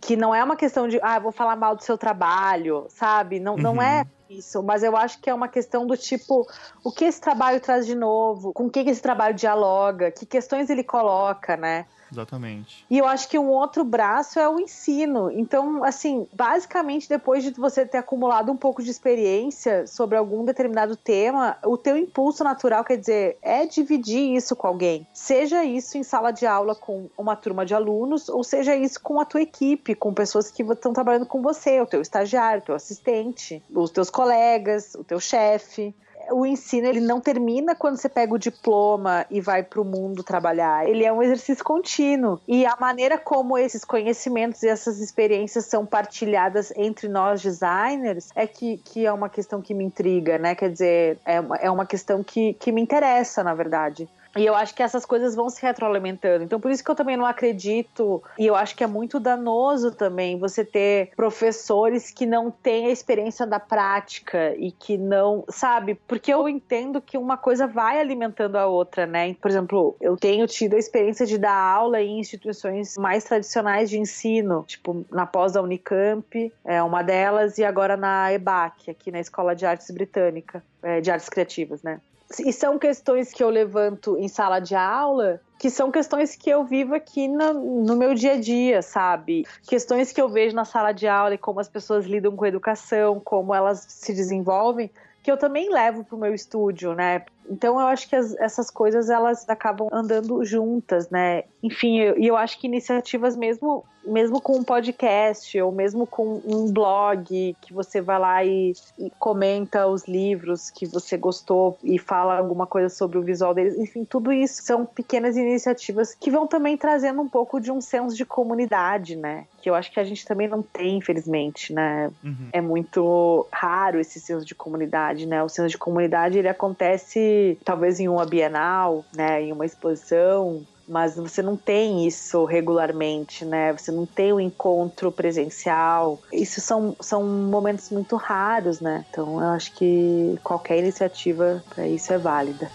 que não é uma questão de, ah, vou falar mal do seu trabalho, sabe? Não, uhum. não é isso, mas eu acho que é uma questão do tipo, o que esse trabalho traz de novo, com o que esse trabalho dialoga, que questões ele coloca, né? Exatamente. E eu acho que um outro braço é o ensino. Então, assim, basicamente, depois de você ter acumulado um pouco de experiência sobre algum determinado tema, o teu impulso natural, quer dizer, é dividir isso com alguém. Seja isso em sala de aula com uma turma de alunos, ou seja isso com a tua equipe, com pessoas que estão trabalhando com você, o teu estagiário, o teu assistente, os teus colegas, o teu chefe o ensino ele não termina quando você pega o diploma e vai para o mundo trabalhar. Ele é um exercício contínuo. E a maneira como esses conhecimentos e essas experiências são partilhadas entre nós designers é que, que é uma questão que me intriga, né? Quer dizer, é uma, é uma questão que, que me interessa, na verdade. E eu acho que essas coisas vão se retroalimentando. Então, por isso que eu também não acredito, e eu acho que é muito danoso também você ter professores que não têm a experiência da prática e que não, sabe? Porque eu entendo que uma coisa vai alimentando a outra, né? Por exemplo, eu tenho tido a experiência de dar aula em instituições mais tradicionais de ensino, tipo na pós da Unicamp, é uma delas, e agora na EBAC, aqui na Escola de Artes Britânica, é, de Artes Criativas, né? E são questões que eu levanto em sala de aula que são questões que eu vivo aqui no, no, meu dia a dia, sabe? Questões que eu vejo na sala de aula e como as pessoas lidam com a educação, como elas se desenvolvem, que eu também levo para o meu estúdio, né? Então eu acho que as, essas coisas elas acabam andando juntas, né? Enfim, e eu, eu, acho que iniciativas mesmo, mesmo com um podcast ou mesmo com um blog que você vai lá e, e, comenta os livros que você gostou e fala alguma coisa sobre o visual deles, enfim, tudo isso são pequenas iniciativas que vão também trazendo um pouco de um senso de comunidade, né? Que eu acho que a gente também não tem, infelizmente, né? Uhum. É muito raro esse senso de comunidade, né? O senso de comunidade ele acontece talvez em uma bienal, né, em uma exposição, mas você não tem isso regularmente, né? Você não tem o um encontro presencial. Isso são, são momentos muito raros, né? Então eu acho que qualquer iniciativa para isso é válida.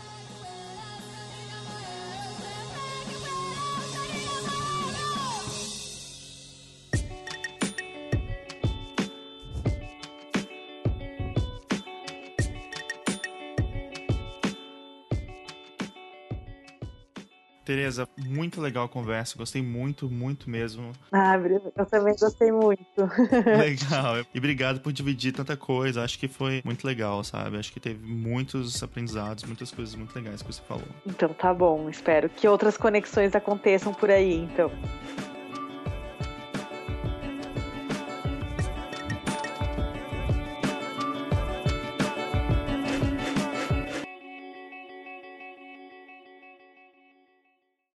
Tereza, muito legal a conversa, gostei muito, muito mesmo. Ah, eu também gostei muito. legal. E obrigado por dividir tanta coisa. Acho que foi muito legal, sabe? Acho que teve muitos aprendizados, muitas coisas muito legais que você falou. Então tá bom. Espero que outras conexões aconteçam por aí, então.